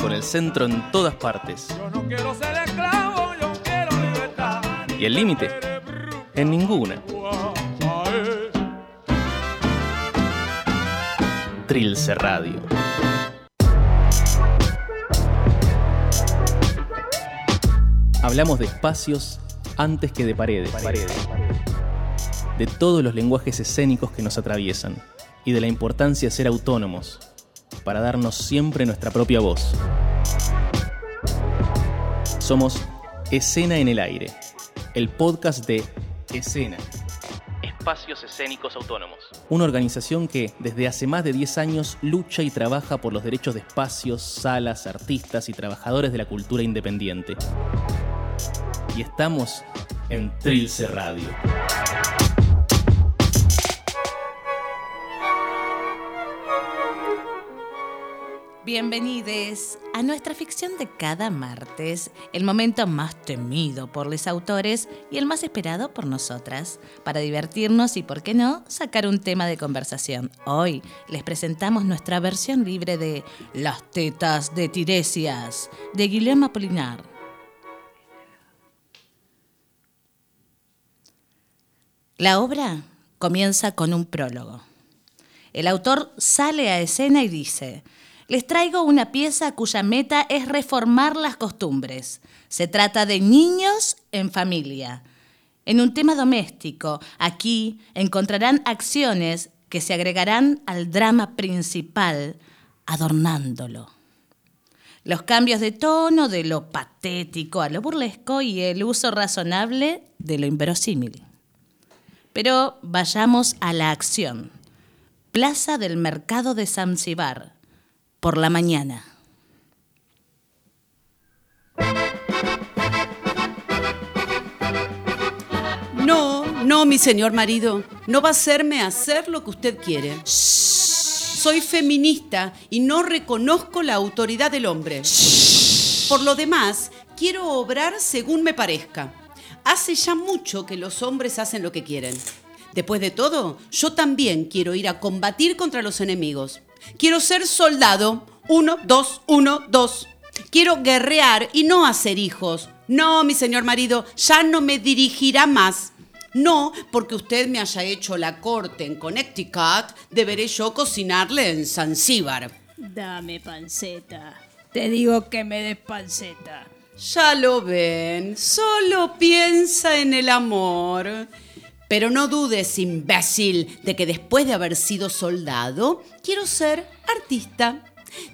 con el centro en todas partes. Yo no quiero ser esclavo, yo quiero libertad. ¿Y el límite? En ninguna. Trilce Radio. Hablamos de espacios antes que de paredes. De todos los lenguajes escénicos que nos atraviesan y de la importancia de ser autónomos para darnos siempre nuestra propia voz. Somos Escena en el Aire, el podcast de Escena. Espacios Escénicos Autónomos. Una organización que desde hace más de 10 años lucha y trabaja por los derechos de espacios, salas, artistas y trabajadores de la cultura independiente. Y estamos en Trilce Radio. Bienvenidos a nuestra ficción de cada martes, el momento más temido por los autores y el más esperado por nosotras, para divertirnos y, por qué no, sacar un tema de conversación. Hoy les presentamos nuestra versión libre de Las tetas de Tiresias, de Guillermo Apolinar. La obra comienza con un prólogo. El autor sale a escena y dice, les traigo una pieza cuya meta es reformar las costumbres. Se trata de niños en familia. En un tema doméstico, aquí encontrarán acciones que se agregarán al drama principal, adornándolo. Los cambios de tono de lo patético a lo burlesco y el uso razonable de lo inverosímil. Pero vayamos a la acción. Plaza del Mercado de Zanzibar, por la mañana. No, no, mi señor marido, no va a hacerme hacer lo que usted quiere. Soy feminista y no reconozco la autoridad del hombre. Por lo demás, quiero obrar según me parezca. Hace ya mucho que los hombres hacen lo que quieren. Después de todo, yo también quiero ir a combatir contra los enemigos. Quiero ser soldado. Uno, dos, uno, dos. Quiero guerrear y no hacer hijos. No, mi señor marido, ya no me dirigirá más. No, porque usted me haya hecho la corte en Connecticut, deberé yo cocinarle en Zanzíbar. Dame panceta. Te digo que me des panceta. Ya lo ven, solo piensa en el amor. Pero no dudes, imbécil, de que después de haber sido soldado, quiero ser artista.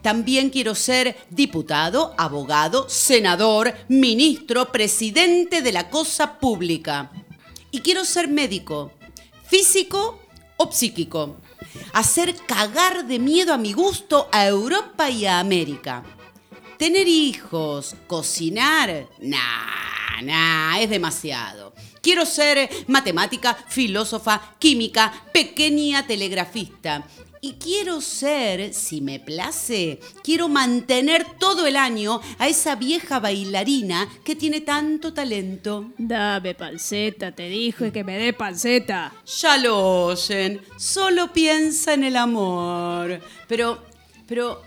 También quiero ser diputado, abogado, senador, ministro, presidente de la cosa pública. Y quiero ser médico, físico o psíquico. Hacer cagar de miedo a mi gusto a Europa y a América. Tener hijos, cocinar, nah, nah, es demasiado. Quiero ser matemática, filósofa, química, pequeña telegrafista. Y quiero ser, si me place, quiero mantener todo el año a esa vieja bailarina que tiene tanto talento. Dame panceta, te dije que me dé panceta. Ya lo oyen, solo piensa en el amor. Pero, pero,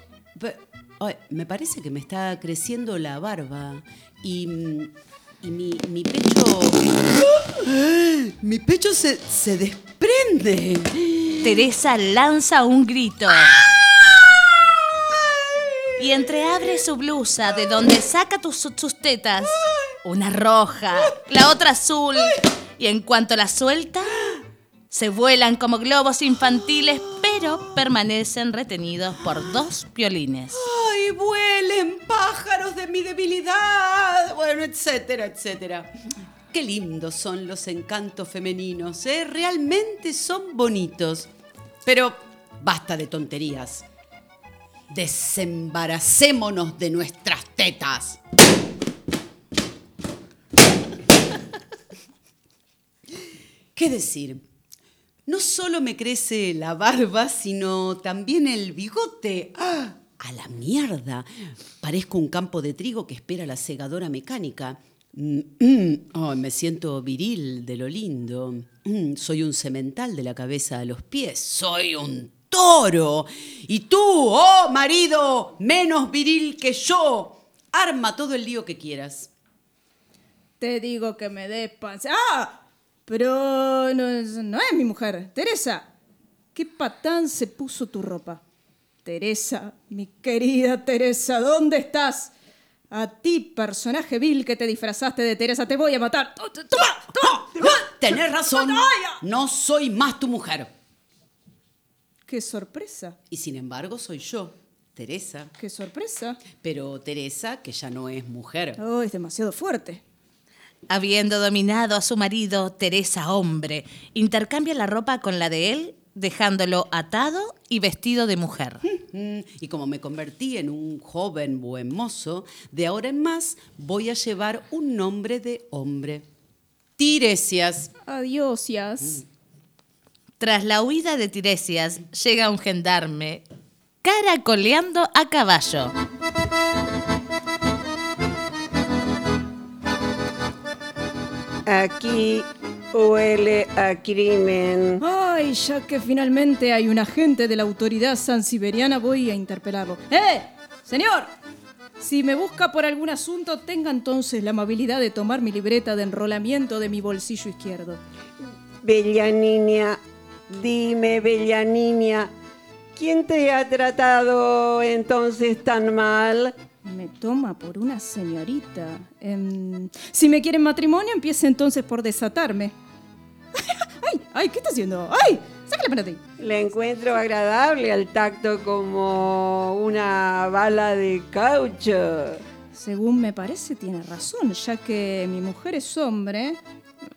ay, me parece que me está creciendo la barba y, mm, y mi, mi pecho... Mi pecho se, se desprende. Teresa lanza un grito. Y entreabre su blusa, de donde saca tus, sus tetas. Una roja, la otra azul. Y en cuanto la suelta, se vuelan como globos infantiles, pero permanecen retenidos por dos violines. ¡Ay, vuelen pájaros de mi debilidad! Bueno, etcétera, etcétera. Qué lindos son los encantos femeninos, ¿eh? Realmente son bonitos. Pero basta de tonterías. Desembaracémonos de nuestras tetas. ¿Qué decir? No solo me crece la barba, sino también el bigote. ¡Ah! A la mierda. Parezco un campo de trigo que espera la segadora mecánica. Oh, me siento viril de lo lindo. Mm, Soy un semental de la cabeza a los pies. Soy un toro. Y tú, oh marido, menos viril que yo, arma todo el lío que quieras. Te digo que me des panceta. ¡Ah! Pero no no es mi mujer. Teresa, ¿qué patán se puso tu ropa? Teresa, mi querida Teresa, ¿dónde estás? A ti, personaje vil que te disfrazaste de Teresa, te voy a matar. ¡Toma! ¡Toma! Tenés razón, no soy más tu mujer. ¡Qué sorpresa! Y sin embargo soy yo, Teresa. ¡Qué sorpresa! Pero Teresa, que ya no es mujer. Oh, es demasiado fuerte. Habiendo dominado a su marido, Teresa, hombre, intercambia la ropa con la de él, dejándolo atado y vestido de mujer. Mm, Y como me convertí en un joven buen mozo, de ahora en más voy a llevar un nombre de hombre. Tiresias. Adiós, Yas. Tras la huida de Tiresias, llega un gendarme caracoleando a caballo. Aquí huele a crimen. Ay, ya que finalmente hay un agente de la autoridad sansiberiana, voy a interpelarlo. ¡Eh! ¡Señor! Si me busca por algún asunto, tenga entonces la amabilidad de tomar mi libreta de enrolamiento de mi bolsillo izquierdo. Bella niña, dime, bella niña, ¿quién te ha tratado entonces tan mal? Me toma por una señorita. Em, si me quieren matrimonio, empiece entonces por desatarme. ¡Ay! ¡Ay! ¿Qué está haciendo? ¡Ay! ¡Sácala para ti! La encuentro agradable al tacto como una bala de caucho. Según me parece, tiene razón, ya que mi mujer es hombre.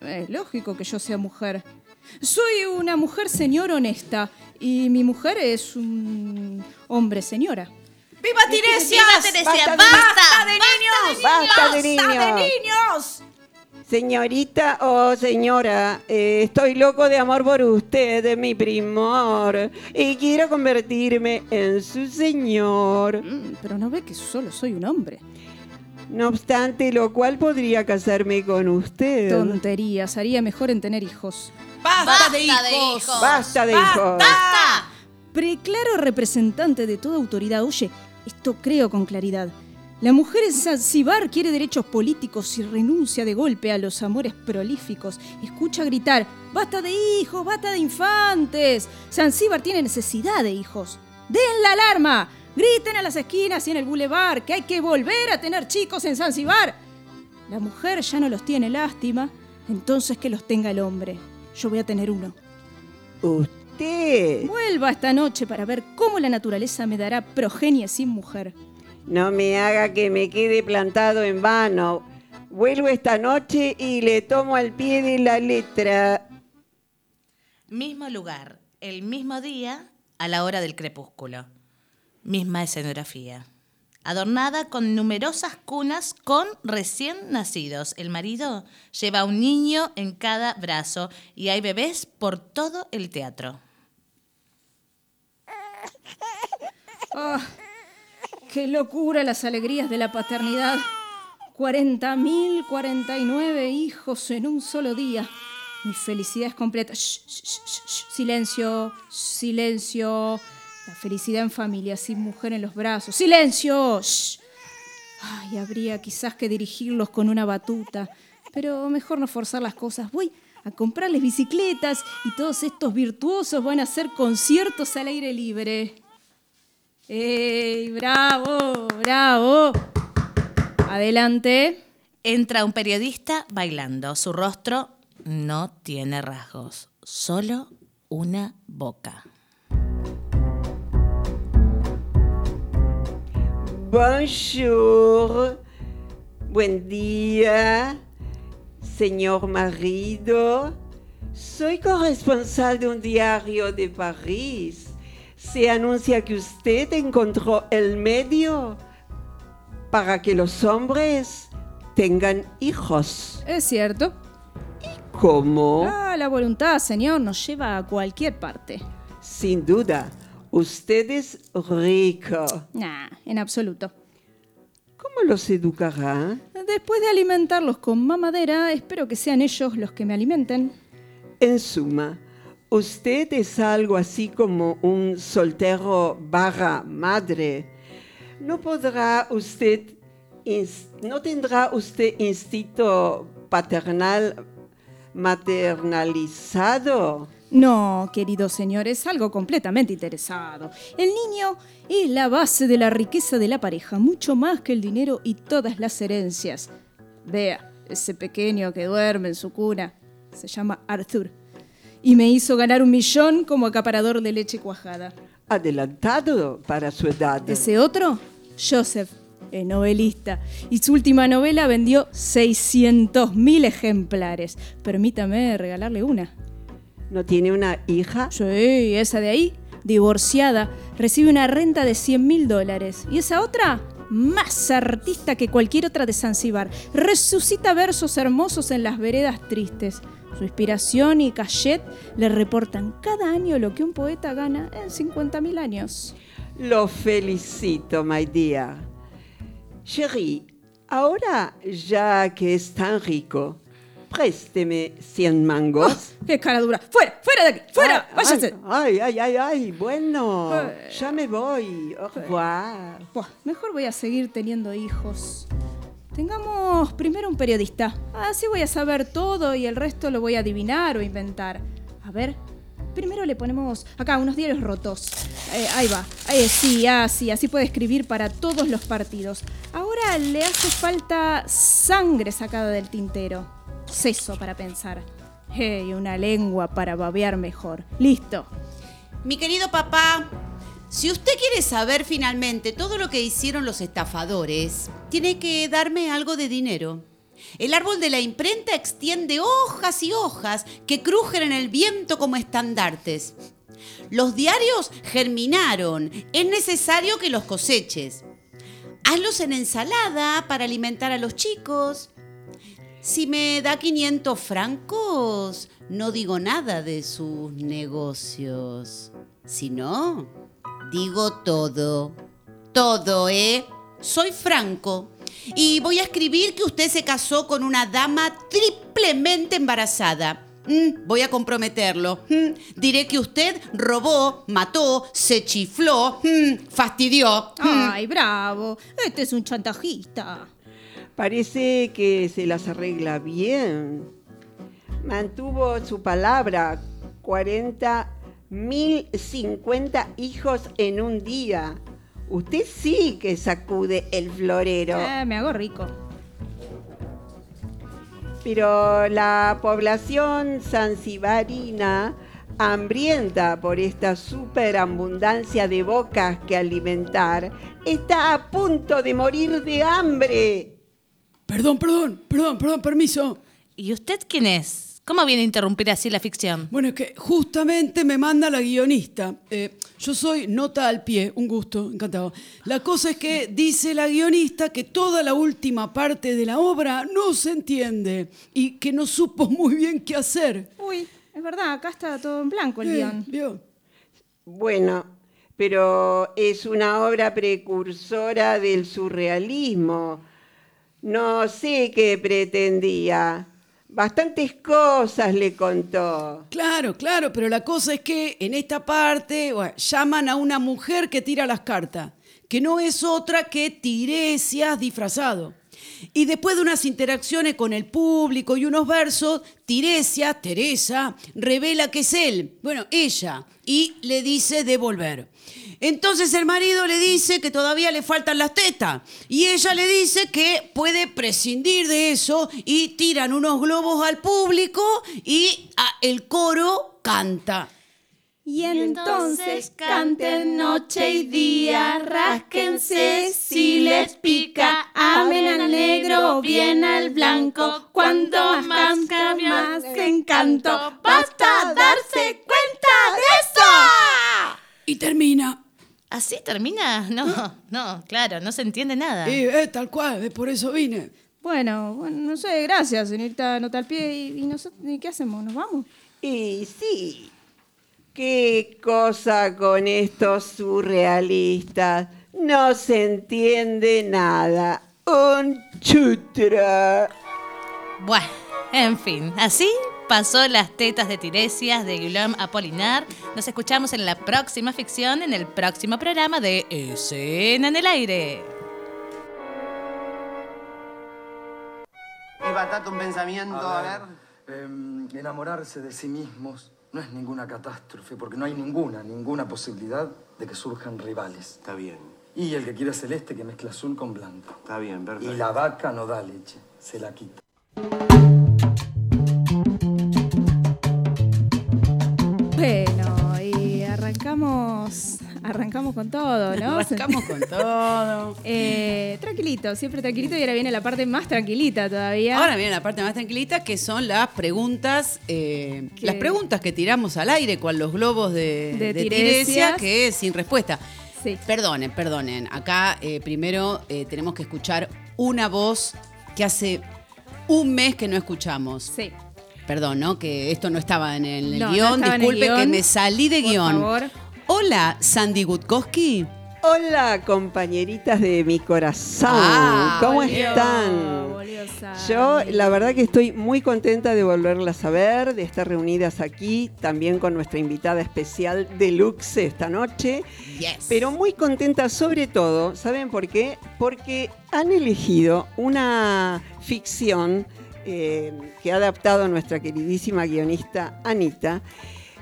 Es lógico que yo sea mujer. Soy una mujer señor honesta y mi mujer es un hombre señora. ¡Viva Tiresias! Teresia! ¡Basta de ¡Basta! ¡Basta de niños! Señorita o señora, eh, estoy loco de amor por usted, mi primor, y quiero convertirme en su señor. Mm, pero no ve que solo soy un hombre. No obstante, lo cual podría casarme con usted. Tonterías, haría mejor en tener hijos. ¡Basta, de hijos! Basta de hijos. Preclaro representante de toda autoridad. Oye, esto creo con claridad. La mujer en Zanzíbar quiere derechos políticos y renuncia de golpe a los amores prolíficos. Escucha gritar, basta de hijos, basta de infantes. Zanzíbar tiene necesidad de hijos. Den la alarma. Griten a las esquinas y en el bulevar que hay que volver a tener chicos en Zanzíbar. La mujer ya no los tiene lástima, entonces que los tenga el hombre. Yo voy a tener uno. Usted Vuelva esta noche para ver cómo la naturaleza me dará progenie sin mujer. no me haga que me quede plantado en vano. Vuelvo esta noche y le tomo al pie de la letra. Mismo lugar, el mismo día, a la hora del crepúsculo. Misma escenografía. Adornada con numerosas cunas con recién nacidos. El marido lleva un niño en cada brazo y hay bebés por todo el teatro. ¡Ah! ¡Qué locura las alegrías de la paternidad! 40.049 hijos en un solo día. Mi felicidad es completa. Shh, shh, shh. Silencio, silencio. La felicidad en familia, sin mujer en los brazos. ¡Silencio! Ay, habría quizás que dirigirlos con una batuta. Pero mejor no forzar las cosas. Voy a comprarles bicicletas y todos estos virtuosos van a hacer conciertos al aire libre. ¡Ey! ¡Bravo! ¡Bravo! Adelante. Entra un periodista bailando. Su rostro no tiene rasgos, solo una boca. Bonjour. Buen día, señor marido. Soy corresponsal de un diario de París. Se anuncia que usted encontró el medio para que los hombres tengan hijos. Es cierto. ¿Cómo? Ah, la voluntad, señor, nos lleva a cualquier parte. Sin duda, usted es rico. Nah, en absoluto. ¿Cómo los educará? Después de alimentarlos con mamadera, espero que sean ellos los que me alimenten. En suma, Usted es algo así como un soltero barra madre. ¿No podrá usted, no tendrá usted instinto paternal maternalizado? No, querido señor, es algo completamente interesado. El niño es la base de la riqueza de la pareja, mucho más que el dinero y todas las herencias. Vea, ese pequeño que duerme en su cuna se llama Arthur. Y me hizo ganar un millón como acaparador de leche cuajada. Adelantado para su edad. Ese otro, Joseph, es novelista. Y su última novela vendió 600.000 ejemplares. Permítame regalarle una. ¿No tiene una hija? Sí, esa de ahí, divorciada, recibe una renta de 100 mil dólares. Y esa otra, más artista que cualquier otra de Zanzíbar, resucita versos hermosos en las veredas tristes. Su inspiración y cachet le reportan cada año lo que un poeta gana en 50 mil años. Lo felicito, my dear. Chérie, ahora ya que es tan rico, présteme 100 mangos. ¡Qué cara dura! ¡Fuera! ¡Fuera de aquí! ¡Fuera! Ay, ¡Váyase! Ay, ay, ay, ay, bueno, Eh. ya me voy. Au revoir. Buah, mejor voy a seguir teniendo hijos. Tengamos primero un periodista. Así voy a saber todo y el resto lo voy a adivinar o inventar. A ver, primero le ponemos acá unos diarios rotos. Eh, ahí va. Eh, sí, así, así puede escribir para todos los partidos. Ahora le hace falta sangre sacada del tintero. Seso para pensar. Eh, y una lengua para babear mejor. Listo. Mi querido papá, si usted quiere saber finalmente todo lo que hicieron los estafadores, tiene que darme algo de dinero. El árbol de la imprenta extiende hojas y hojas que crujen en el viento como estandartes. Los diarios germinaron, es necesario que los coseches. Hazlos en ensalada para alimentar a los chicos. Si me da 500 francos, no digo nada de sus negocios. Si no, digo todo. Todo, ¿eh? Soy franco. Y voy a escribir que usted se casó con una dama triplemente embarazada. Mm, voy a comprometerlo. Mm, diré que usted robó, mató, se chifló, mm, fastidió. Ay, bravo. Este es un chantajista. Parece que se las arregla bien. Mantuvo su palabra. 40 mil 50 hijos en un día. Usted sí que sacude el florero. Eh, me hago rico. Pero la población zanzibarina, hambrienta por esta superabundancia de bocas que alimentar, está a punto de morir de hambre. Perdón, perdón, perdón, perdón, permiso. ¿Y usted quién es? ¿Cómo viene a interrumpir así la ficción? Bueno, es que justamente me manda la guionista. Eh, yo soy nota al pie, un gusto, encantado. La cosa es que dice la guionista que toda la última parte de la obra no se entiende y que no supo muy bien qué hacer. Uy, es verdad, acá está todo en blanco el Eh, guion. ¿vio? Bueno, pero es una obra precursora del surrealismo. No sé qué pretendía. Bastantes cosas le contó. Claro, claro, pero la cosa es que en esta parte llaman a una mujer que tira las cartas, que no es otra que Tiresias disfrazado. Y después de unas interacciones con el público y unos versos, Tiresias, Teresa, revela que es él, bueno, ella, y le dice devolver. Entonces el marido le dice que todavía le faltan las tetas y ella le dice que puede prescindir de eso y tiran unos globos al público y el coro canta. Y entonces canten noche y día, rásquense si les pica, amen al negro, bien al blanco, cuanto más cambia más encanto, basta darse cuenta de eso. Y termina. ¿Así termina? No, no, claro, no se entiende nada. Y eh, tal cual, eh, por eso vine. Bueno, bueno, no sé, gracias, señorita Nota al Pie. ¿Y, y nosotros, ¿y qué hacemos? ¿Nos vamos? Y sí, qué cosa con estos surrealistas. No se entiende nada. Un chutra. Bueno, en fin, así pasó Las tetas de Tiresias de Guillaume Apolinar. Nos escuchamos en la próxima ficción, en el próximo programa de Escena en el Aire. Y batata un pensamiento, a ver. em, enamorarse de sí mismos no es ninguna catástrofe, porque no hay ninguna, ninguna posibilidad de que surjan rivales. Está bien, Y el que quiere celeste que mezcla azul con blanco. está bien, perfecto. Y la vaca no da leche, se la quita. Bueno, y arrancamos, arrancamos con todo, ¿no? Arrancamos con todo. Eh, tranquilito, siempre tranquilito y ahora viene la parte más tranquilita todavía. Ahora viene la parte más tranquilita, que son las preguntas, eh, las preguntas que tiramos al aire con los globos de, De de. Tiresia, que es sin respuesta. Sí. Perdonen, perdonen. Acá eh, primero tenemos que escuchar una voz que hace un mes que no escuchamos. Sí. Perdón, ¿no? Que esto no estaba en el, No, guion. el Disculpe que me salí de Por guion. favor. Hola, Sandy Gutkowski. Hola, compañeritas de mi corazón. Ah, ¿Cómo volvió, están? volvió. Yo, la verdad que estoy muy contenta de volverlas a ver, de estar reunidas aquí, también con nuestra invitada especial Deluxe esta noche. Yes. Pero muy contenta sobre todo, ¿saben por qué? Porque han elegido una ficción eh, que ha adaptado nuestra queridísima guionista Anita,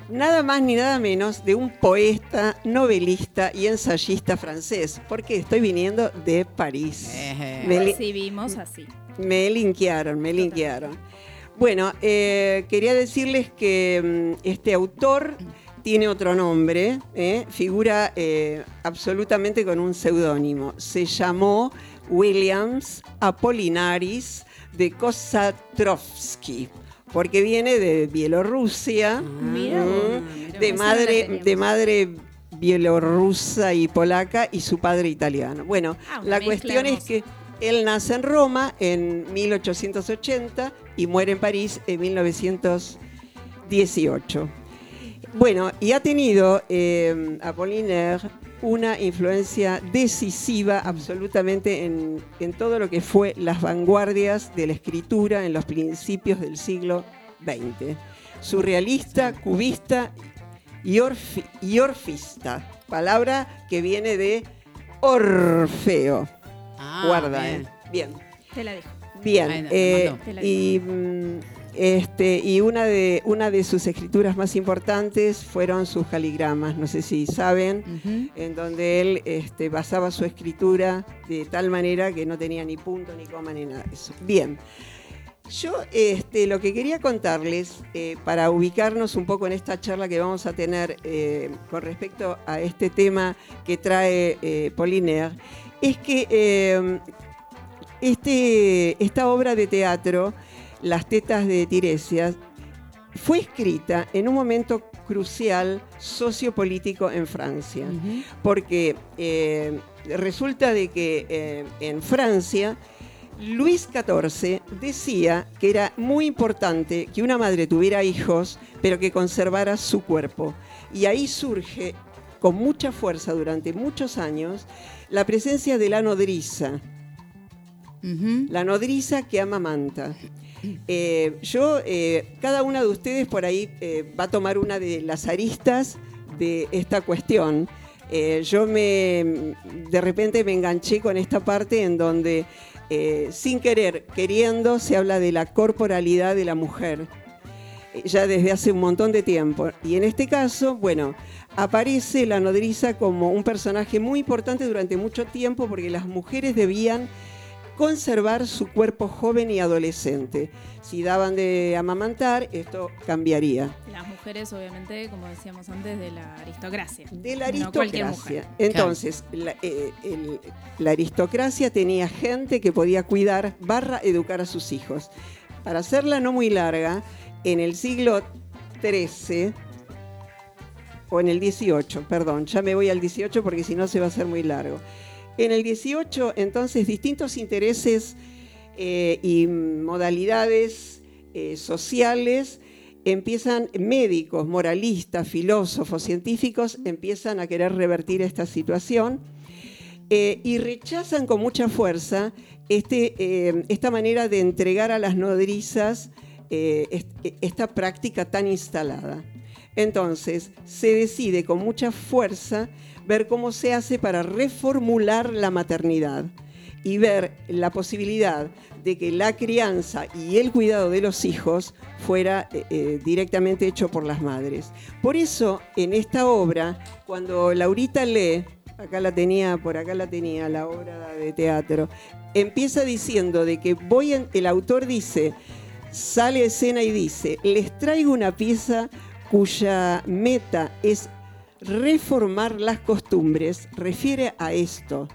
nada más ni nada menos de un poeta, novelista y ensayista francés, porque estoy viniendo de París. Me Así vimos, así. me linkearon, me linkearon. Bueno, eh, quería decirles que mm, este autor tiene otro nombre, ¿eh? figura eh, absolutamente con un seudónimo. Se llamó Williams Apollinaris de Kosatrovsky, porque viene de Bielorrusia, Mira mm, vos, de madre, de madre bielorrusa y polaca y su padre italiano. Bueno, Ah, la cuestión es que él nace en Roma en 1880 y muere en París en 1918. Bueno, y ha tenido eh, Apollinaire una influencia decisiva absolutamente en, en todo lo que fue las vanguardias de la escritura en los principios del siglo XX. Surrealista, cubista y, orfi- y orfista, palabra que viene de Orfeo. Ah, Guarda, bien. eh. Bien. Te la dejo. Bien, eh, la mandó. y, mm, este, y una, de, una de sus escrituras más importantes fueron sus caligramas, no sé si saben, en donde él este, basaba su escritura de tal manera que no tenía ni punto, ni coma, ni nada de eso. Bien, yo este, lo que quería contarles, eh, para ubicarnos un poco en esta charla que vamos a tener eh, con respecto a este tema que trae eh, Poliner, es que eh, este, esta obra de teatro, Las tetas de Tiresias, fue escrita en un momento crucial sociopolítico en Francia, porque eh, resulta de que eh, en Francia Luis XIV decía que era muy importante que una madre tuviera hijos, pero que conservara su cuerpo. Y ahí surge con mucha fuerza durante muchos años la presencia de la nodriza, la nodriza que amamanta. Eh, yo, eh, cada una de ustedes por ahí eh, va a tomar una de las aristas de esta cuestión. Yo me, de repente me enganché con esta parte en donde, sin querer, queriendo, se habla de la corporalidad de la mujer, ya desde hace un montón de tiempo. Y en este caso, bueno, aparece la nodriza como un personaje muy importante durante mucho tiempo porque las mujeres debían conservar su cuerpo joven y adolescente. Si daban de amamantar, esto cambiaría. Las mujeres, obviamente, como decíamos antes, de la aristocracia. De la No aristocracia. mujer. Entonces, la, eh, el- la aristocracia tenía gente que podía cuidar, barra, educar a sus hijos. Para hacerla no muy larga, en el siglo XIII, o en el XVIII, perdón, ya me voy al XVIII porque si no se va a hacer muy largo. En el 18, entonces, distintos intereses eh, y modalidades eh, sociales empiezan, médicos, moralistas, filósofos, científicos, empiezan a querer revertir esta situación eh, y rechazan con mucha fuerza este, esta manera de entregar a las nodrizas est- esta práctica tan instalada. Entonces, se decide con mucha fuerza ver cómo se hace para reformular la maternidad y ver la posibilidad de que la crianza y el cuidado de los hijos fuera eh, eh, directamente hecho por las madres. Por eso, en esta obra, cuando Laurita lee, acá la tenía, por acá la tenía, la obra de teatro, empieza diciendo de que voy, el autor dice, sale escena y dice, les traigo una pieza cuya meta es reformar las costumbres, refiere a esto.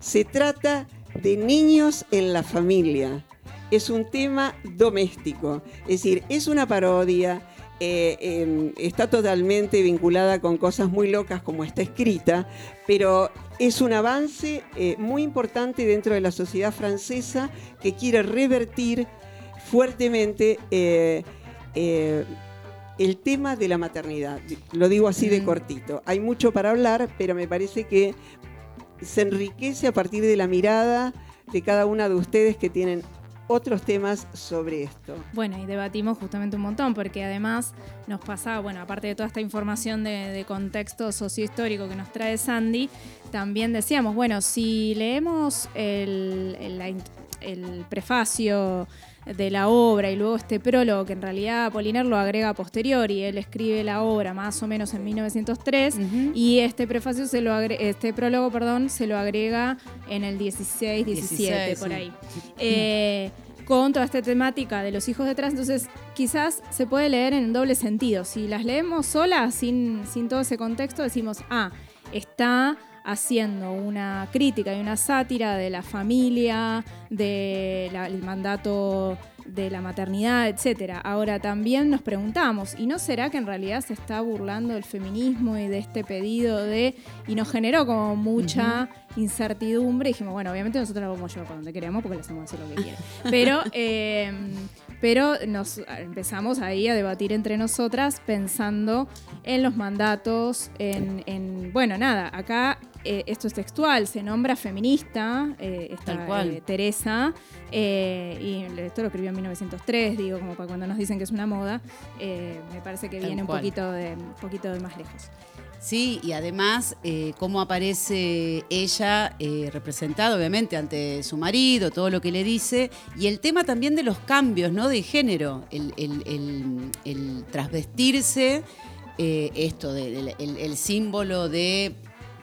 Se trata de niños en la familia. Es un tema doméstico, es decir, es una parodia, eh, eh, está totalmente vinculada con cosas muy locas como está escrita, pero es un avance eh, muy importante dentro de la sociedad francesa que quiere revertir fuertemente eh, el tema de la maternidad. Lo digo así de cortito. Hay mucho para hablar, pero me parece que se enriquece a partir de la mirada de cada una de ustedes que tienen otros temas sobre esto. Bueno, y debatimos justamente un montón, porque además nos pasaba, bueno, aparte de toda esta información de, de contexto sociohistórico que nos trae Sandy, también decíamos, bueno, si leemos el prefacio de la obra y luego este prólogo, que en realidad Apollinaire lo agrega a posteriori, él escribe la obra más o menos en 1903 y este prefacio se lo agre- este prólogo, perdón, se lo agrega en el 16, 17 16, por sí. ahí. Eh, con toda esta temática de los hijos detrás, entonces quizás se puede leer en doble sentido. Si las leemos solas, sin, sin todo ese contexto, decimos, ah, está haciendo una crítica y una sátira de la familia, del mandato de la maternidad, etcétera. Ahora también nos preguntamos, ¿y no será que en realidad se está burlando del feminismo y de este pedido de y nos generó como mucha incertidumbre? Y dijimos, bueno, obviamente nosotros lo vamos a llevar por donde queremos porque le hacemos hacer lo que quiera. Pero eh, pero nos empezamos ahí a debatir entre nosotras pensando en los mandatos, en, en- bueno, nada, acá eh, esto es textual, se nombra feminista, eh, esta, Tal cual. eh, Teresa, eh, y esto lo escribió en 1903, digo, como para cuando nos dicen que es una moda, me parece que Tal viene un poquito de, un poquito de más lejos. Sí, y además eh, cómo aparece ella eh, representada obviamente ante su marido, todo lo que le dice, y el tema también de los cambios ¿no? de género, el, el- el- el trasvestirse, eh, esto, de- del- el, el símbolo de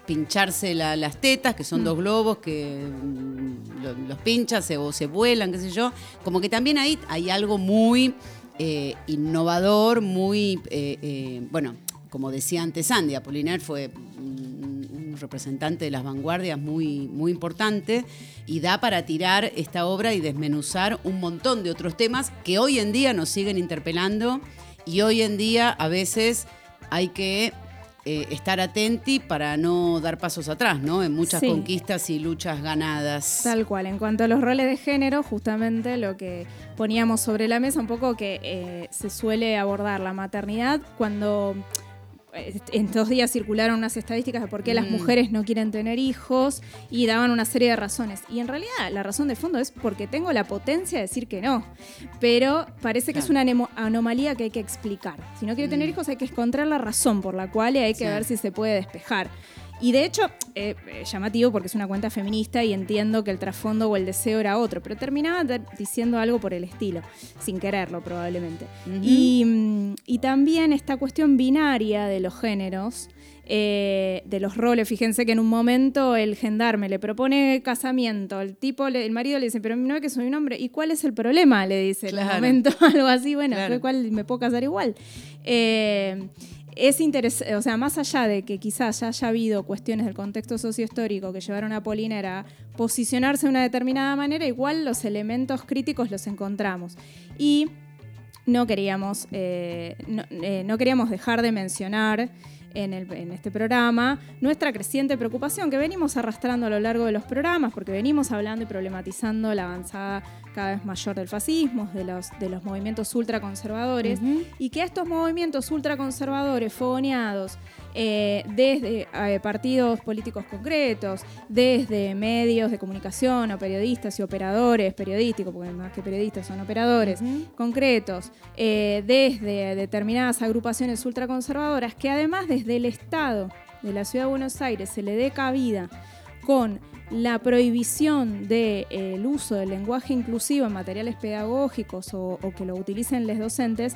pincharse la- las tetas, que son dos globos que mm, lo- los pinchas se- o se vuelan, qué sé yo, como que también ahí hay algo muy eh, innovador, muy, eh, eh, bueno, como decía antes Andy, Apollinaire fue un, un representante de las vanguardias muy, muy importante y da para tirar esta obra y desmenuzar un montón de otros temas que hoy en día nos siguen interpelando y hoy en día a veces hay que eh, estar atenti para no dar pasos atrás, ¿no? En muchas Sí. conquistas y luchas ganadas. Tal cual. En cuanto a los roles de género, justamente lo que poníamos sobre la mesa, un poco que eh, se suele abordar la maternidad cuando en estos días circularon unas estadísticas de por qué las Mm. mujeres no quieren tener hijos y daban una serie de razones. Y en realidad la razón de fondo es porque tengo la potencia de decir que no. Pero parece que es una anomalía que hay que explicar. Si no quiere tener Mm. hijos hay que encontrar la razón por la cual y hay que Sí. ver si se puede despejar. Y de hecho, eh, eh, llamativo porque es una cuenta feminista y entiendo que el trasfondo o el deseo era otro, pero terminaba diciendo algo por el estilo, sin quererlo probablemente. Y, mm, y también esta cuestión binaria de los géneros, eh, de los roles. Fíjense que en un momento el gendarme le propone casamiento, el tipo, el marido le dice, pero no es que soy un hombre, ¿y cuál es el problema? Le dice en un momento, algo así, bueno, Claro. ¿cuál me puedo casar igual? Eh, es interesante, o sea, más allá de que quizás ya haya habido cuestiones del contexto sociohistórico que llevaron a Poliner a posicionarse de una determinada manera, igual los elementos críticos los encontramos. Y no queríamos, eh, eh, no queríamos dejar de mencionar en, el- en este programa nuestra creciente preocupación que venimos arrastrando a lo largo de los programas, porque venimos hablando y problematizando la avanzada cada vez mayor del fascismo, de los, de los movimientos ultraconservadores, y que estos movimientos ultraconservadores, fogoneados eh, desde eh, partidos políticos concretos, desde medios de comunicación o periodistas y operadores periodísticos, porque más que periodistas son operadores concretos, eh, desde determinadas agrupaciones ultraconservadoras, que además desde el Estado de la Ciudad de Buenos Aires se le dé cabida con la prohibición del uso del lenguaje inclusivo en materiales pedagógicos o, o que lo utilicen los docentes,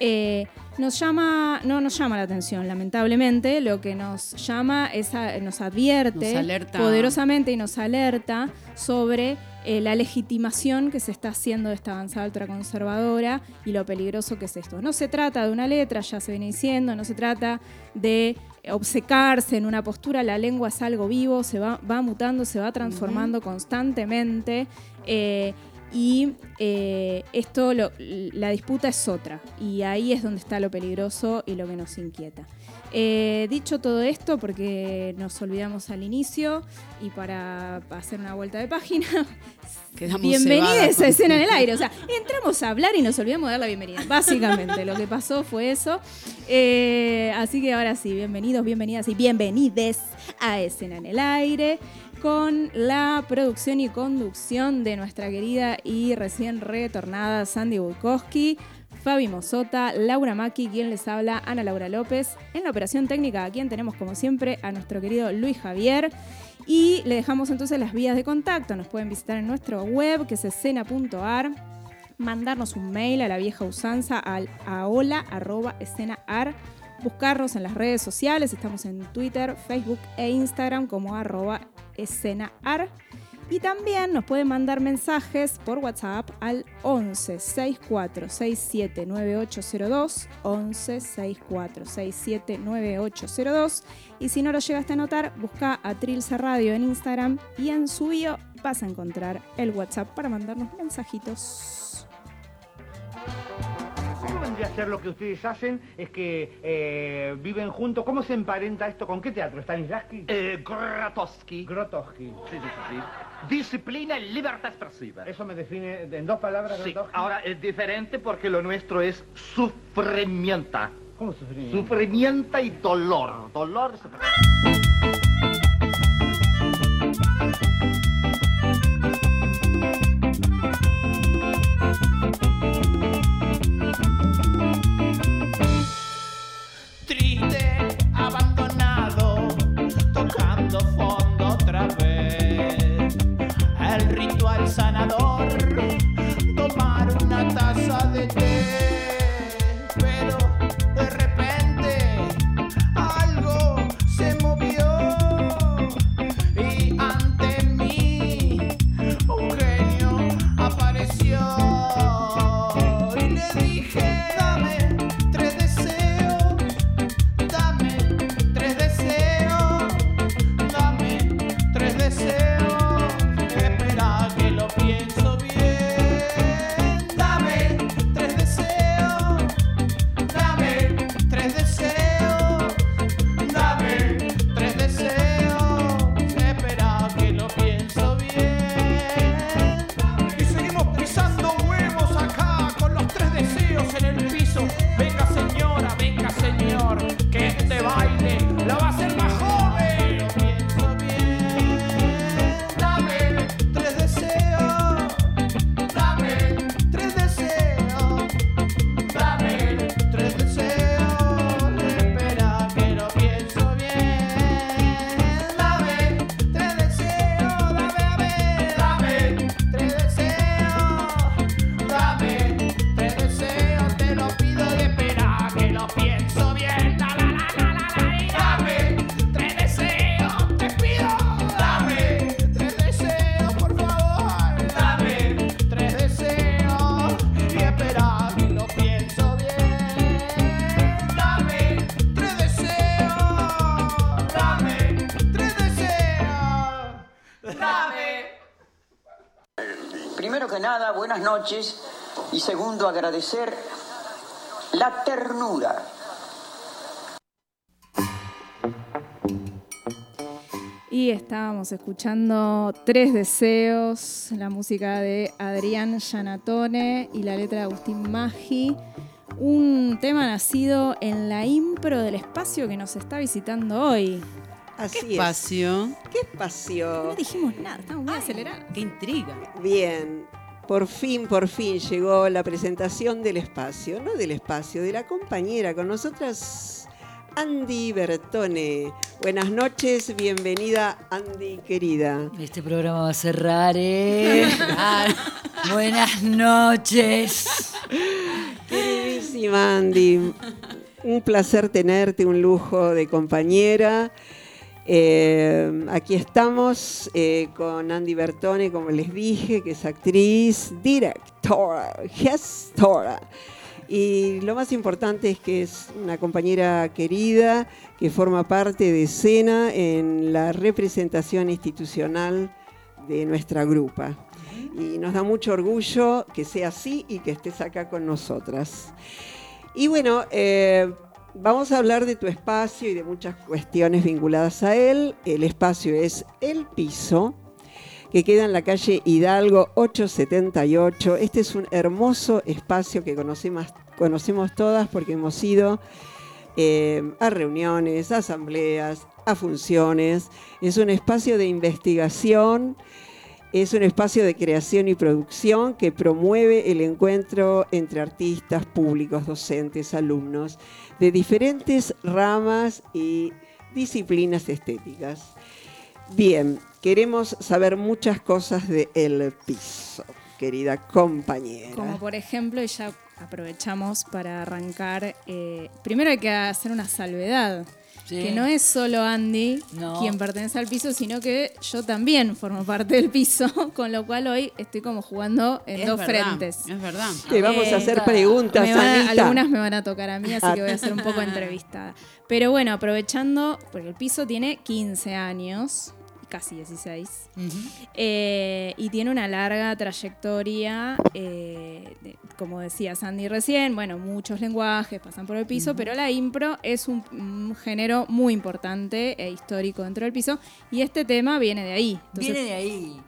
eh, nos llama, no nos llama la atención, lamentablemente, lo que nos llama es a- nos advierte Nos poderosamente y nos alerta sobre eh, la legitimación que se está haciendo de esta avanzada ultraconservadora y lo peligroso que es esto. No se trata de una letra, ya se viene diciendo, no se trata de obcecarse en una postura, la lengua es algo vivo, se va, va mutando, se va transformando constantemente. eh, y eh, esto, lo- la disputa es otra. Y ahí es donde está lo peligroso y lo que nos inquieta. Eh, dicho todo esto, porque nos olvidamos al inicio y para hacer una vuelta de página, Quedamos bienvenidos a Escena en el Aire. O sea, entramos a hablar y nos olvidamos de dar la bienvenida. Básicamente, lo que pasó fue eso. Eh, así que ahora sí, bienvenidos, bienvenidas y bienvenides a Escena en el Aire con la producción y conducción de nuestra querida y recién retornada Sandy Bukowski, Fabi Mosota, Laura Maki, quien les habla, Ana Laura López. En la operación técnica, a quien tenemos como siempre a nuestro querido Luis Javier. Y le dejamos entonces las vías de contacto. Nos pueden visitar en nuestro web, que es escena.ar. Mandarnos un mail a la vieja usanza al a hola@escenaar. Buscarnos en las redes sociales. Estamos en Twitter, Facebook e Instagram como arroba escenaar. Y también nos pueden mandar mensajes por WhatsApp al 11 64 67 9802. 11 64 67 9802. Y si no lo llegaste a notar, busca a Trilce Radio en Instagram y en su bio vas a encontrar el WhatsApp para mandarnos mensajitos. ¿Cómo vendría a ser lo que ustedes hacen? Es que eh, viven juntos. ¿Cómo se emparenta esto? ¿Con qué teatro? ¿Stanislavski? Eh, Grotowski. Grotowski. Sí, sí, sí, sí. Disciplina y libertad expresiva. Eso me define en dos palabras, Sí, Grotowski. ahora es diferente porque lo nuestro es sufrimiento. ¿Cómo sufrimiento? Sufrimiento y dolor. Dolor. y Primero que nada, buenas noches. Y segundo, agradecer la ternura. Y estábamos escuchando Tres Deseos, la música de Adrián Yanatone y la letra de Agustín Maggi. un tema nacido en la impro del espacio que nos está visitando hoy. Así ¿Qué espacio? ¿Qué espacio? No dijimos nada, estamos muy acelerados. ¡Qué intriga! Bien, por fin, por fin llegó la presentación del espacio, no del espacio, de la compañera con nosotras, Andy Bertone. Buenas noches, bienvenida Andy querida. Este programa va a cerrar, ¿eh? Ah, buenas noches. Queridísima Andy, un placer tenerte, un lujo de compañera. Eh, aquí estamos eh, con Andy Bertone, como les dije, que es actriz, directora, gestora. Y lo más importante es que es una compañera querida que forma parte de escena en la representación institucional de nuestra grupa. Y nos da mucho orgullo que sea así y que estés acá con nosotras. Y bueno, eh, vamos a hablar de tu espacio y de muchas cuestiones vinculadas a él. El espacio es El Piso, que queda en la calle Hidalgo 878. Este es un hermoso espacio que conocemos, conocemos todas porque hemos ido eh, a reuniones, a asambleas, a funciones. Es un espacio de investigación. Es un espacio de creación y producción que promueve el encuentro entre artistas, públicos, docentes, alumnos de diferentes ramas y disciplinas estéticas. Bien, queremos saber muchas cosas de El Piso, querida compañera. Como por ejemplo, ya aprovechamos para arrancar, eh, primero hay que hacer una salvedad. Sí. Que no es solo Andy No. quien pertenece al piso, sino que yo también formo parte del piso, con lo cual hoy estoy como jugando en Es dos verdad, frentes. Es verdad. Te vamos a hacer preguntas, me van a- Anita. algunas me van a tocar a mí, así que voy a ser un poco entrevistada. Pero bueno, aprovechando, porque el piso tiene 15 años, casi 16, eh, y tiene una larga trayectoria, eh, de- como decía Sandy recién, bueno, muchos lenguajes pasan por el piso, pero la impro es un, un género muy importante e histórico dentro del piso, y este tema viene de ahí. Entonces, Viene de ahí.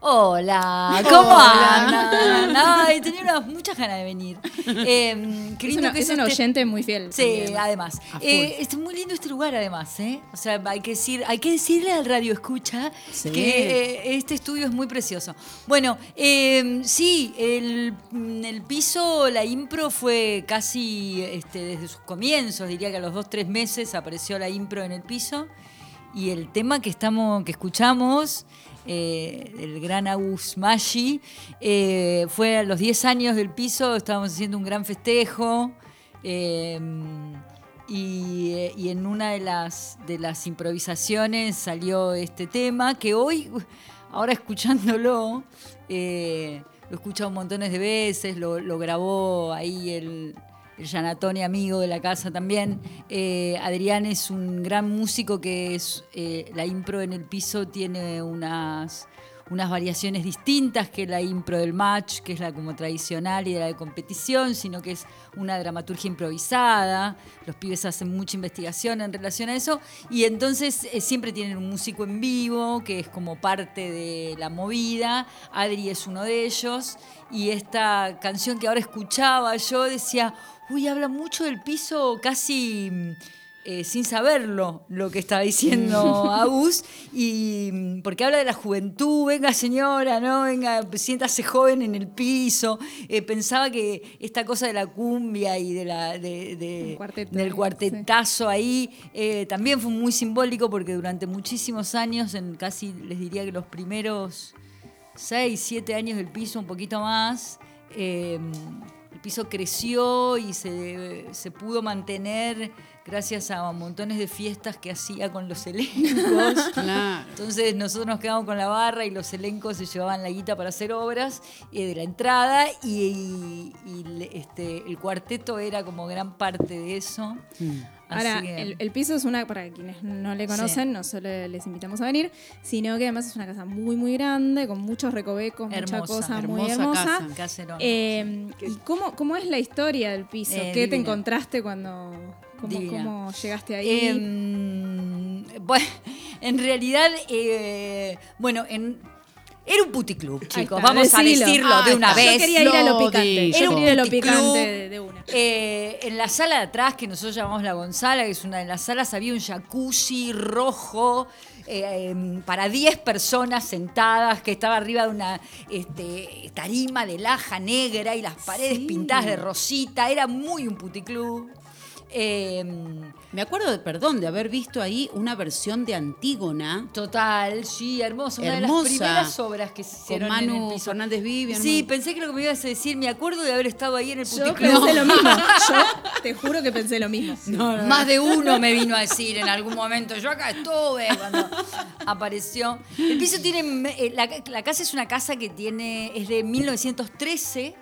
Hola, ¿cómo andan? Ay, tenía unas- muchas ganas de venir. Eh, qué Es una- que es es un este- oyente muy fiel Sí, también. además. Eh, es muy lindo este lugar, además, ¿eh? O sea, hay que, decir, hay que decirle al radio escucha Sí. que eh, este estudio es muy precioso. Bueno, eh, sí, el, el piso, la impro fue casi este, desde sus comienzos, diría que a los dos, tres meses apareció la impro en el piso. Y el tema que estamos, que escuchamos, eh, el gran Agus Maggi, eh, fue a los 10 años del piso, estábamos haciendo un gran festejo. eh, y, en una de las, de las improvisaciones salió este tema que hoy, ahora escuchándolo, lo he escuchado montones de veces, lo, lo grabó ahí el, el Gianatoni, amigo de la casa también. Eh, Adrián es un gran músico que es, eh, la impro en el piso tiene unas, unas variaciones distintas que la impro del match, que es la como tradicional y de la de competición, sino que es una dramaturgia improvisada. Los pibes hacen mucha investigación en relación a eso y entonces eh, siempre tienen un músico en vivo que es como parte de la movida. Adri es uno de ellos y esta canción que ahora escuchaba yo decía, uy, habla mucho del piso casi eh, sin saberlo lo que estaba diciendo Agus, y porque habla de la juventud, venga señora, ¿no? Venga, siéntase joven en el piso. Eh, pensaba que esta cosa de la cumbia y de la, de- de- El cuarteto, del sí. cuartetazo ahí eh, también fue muy simbólico porque durante muchísimos años, en casi les diría que los primeros seis, siete años del piso, un poquito más, el piso creció y se, se pudo mantener gracias a montones de fiestas que hacía con los elencos. Claro. Entonces nosotros nos quedamos con la barra y los elencos se llevaban la guita para hacer obras eh, de la entrada y, y- y le- este, el cuarteto era como gran parte de eso. Así Ahora, el, el piso es una, para quienes no le conocen, no solo les invitamos a venir, sino que además es una casa muy, muy grande, con muchos recovecos, mucha Hermosa, cosa muy hermosa hermosa. casa. Eh, ¿y cómo, cómo es la historia del piso? Eh, ¿Qué te encontraste cuando... ¿Cómo, cómo llegaste ahí? Em, bueno, en realidad, eh, bueno, en, Era un puticlub, chicos. Vamos a decirlo de una está. Yo vez. quería ir a lo picante. Era un quería ir a lo picante de, de una. Eh, en la sala de atrás, que nosotros llamamos la Gonzala, que es una de las salas, había un jacuzzi rojo eh, em, para 10 personas sentadas, que estaba arriba de una este, tarima de laja negra y las paredes pintadas de rosita. Era muy un puticlub. Em, Me acuerdo, de, perdón, de haber visto ahí una versión de Antígona. Total, sí, hermoso. Una de Hermosa. las primeras obras que se hicieron Con en Manu el piso. Fernández Vivian. Sí, ¿no? pensé que lo que me ibas a decir, me acuerdo de haber estado ahí en el Yo puticlub. pensé lo mismo. Yo te juro que pensé lo mismo. Más de uno me vino a decir en algún momento, yo acá estuve cuando apareció. El piso tiene, eh, la, la casa es una casa que tiene, es de 1913.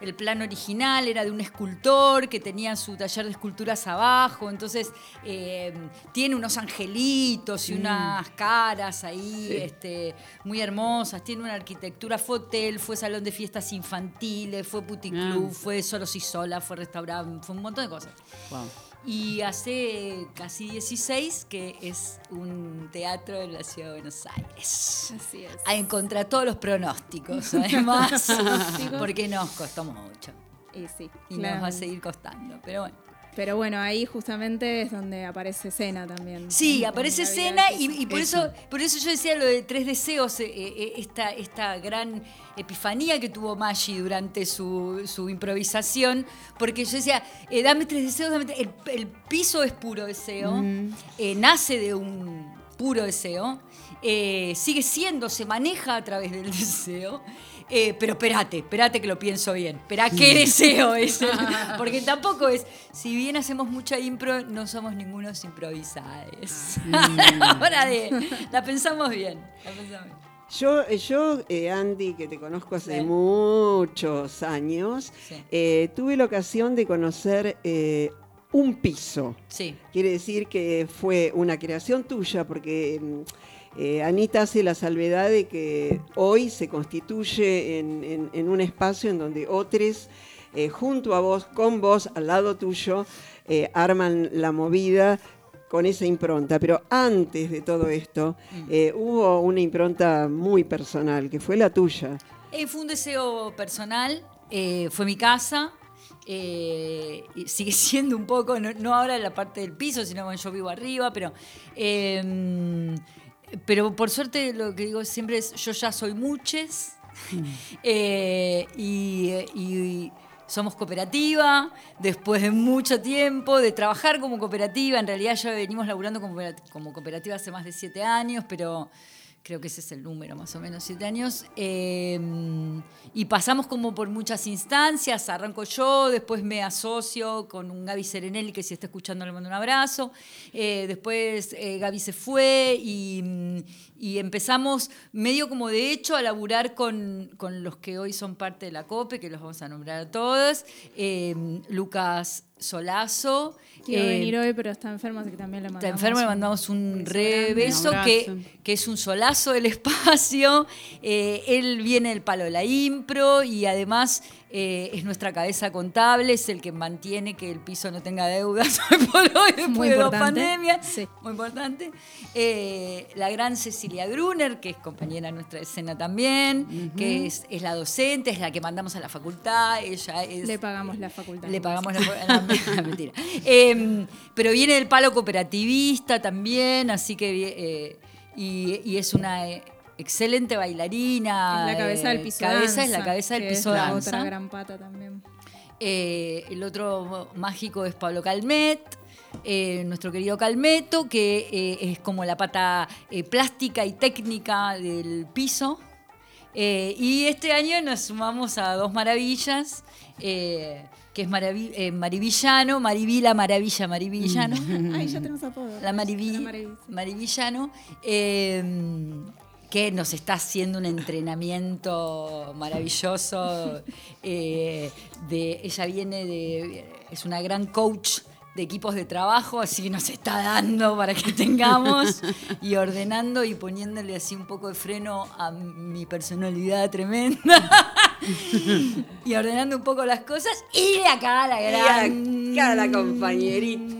El plan original era de un escultor que tenía su taller de esculturas abajo, entonces eh, tiene unos angelitos y Mm. unas caras ahí este, muy hermosas, tiene una arquitectura, fue hotel, fue salón de fiestas infantiles, fue puticlub, Ah. fue solos y solas, fue restaurante, fue un montón de cosas. Wow. Y hace casi 16 que es un teatro en la ciudad de Buenos Aires. Así es. En contra todos los pronósticos, además, porque nos costó mucho. Y sí, Y nos va a seguir costando, pero bueno. Pero bueno, ahí justamente es donde aparece Cena también. Sí, En- aparece en del y, por eso. por eso yo decía lo de tres deseos, eh, eh, esta, esta gran epifanía que tuvo Maggi durante su, su improvisación, porque yo decía, eh, dame tres deseos, dame tres- el, el piso es puro deseo, eh, nace de un puro deseo, sigue siendo, se maneja a través del deseo. Eh, pero espérate, espérate que lo pienso bien. Espera, ¿qué deseo es? Porque tampoco es, si bien hacemos mucha impro, no somos ningunos improvisados. A la hora de, la pensamos bien. la pensamos bien. Yo, yo eh, Andy, que te conozco hace Sí. muchos años, Sí. eh, tuve la ocasión de conocer eh, un piso. Sí. Quiere decir que fue una creación tuya, porque mm, eh, Anita hace la salvedad de que hoy se constituye en, en- en un espacio en donde otros, eh, junto a vos, con vos, al lado tuyo, eh, arman la movida con esa impronta. Pero antes de todo esto, eh, hubo una impronta muy personal, que fue la tuya. Fue un deseo personal, fue mi casa. eh, sigue siendo un poco, no, no ahora en la parte del piso, sino cuando yo vivo arriba, pero, eh, pero por suerte lo que digo siempre es, yo ya soy muches eh, y, y somos cooperativa, después de mucho tiempo de trabajar como cooperativa, en realidad ya venimos laburando como cooperativa hace más de siete años, pero creo que ese es el número, más o menos, siete años. Eh, y pasamos como por muchas instancias, arranco yo, después me asocio con un Gaby Serenelli, que si está escuchando le mando un abrazo. Eh, después eh, Gaby se fue y, y empezamos medio como de hecho a laburar con, con los que hoy son parte de la COPE, que los vamos a nombrar a todos. Lucas Solazo. Quiero eh, venir hoy, pero está enfermo, así que también le mandamos. Está enfermo, le un mandamos un beso re beso Un que, que es un solazo del espacio. Eh, él viene del palo de la impro y además eh, es nuestra cabeza contable, es el que mantiene que el piso no tenga deudas hoy por hoy después Muy de dos pandemias. Sí. Muy importante. Eh, la gran Cecilia Gruner, que es compañera de nuestra escena también, que es, es la docente, es la que mandamos a la facultad. Ella es Le pagamos la facultad. le pagamos la, no, mentira. Eh, pero viene del palo cooperativista también, así que eh, y, y es una excelente bailarina. Es la cabeza del eh, piso cabeza, es la danza, cabeza del que piso es la danza. otra gran pata también. Eh, el otro mágico es Pablo Calmet. eh, nuestro querido Calmeto, que eh, es como la pata eh, plástica y técnica del piso. Eh, y este año nos sumamos a dos maravillas, eh, que es Maravi- eh, Marivillano, Mariví la Maravilla Marivillano. Ay, ya tenemos apodo. La Mariví, La. Marivillano, eh, que nos está haciendo un entrenamiento maravilloso. eh, de, ella viene de. es una gran coach de equipos de trabajo, así que nos está dando para que tengamos y ordenando y poniéndole así un poco de freno a mi personalidad tremenda. y ordenando un poco las cosas. Y de acá la Y gran. acá la compañerita.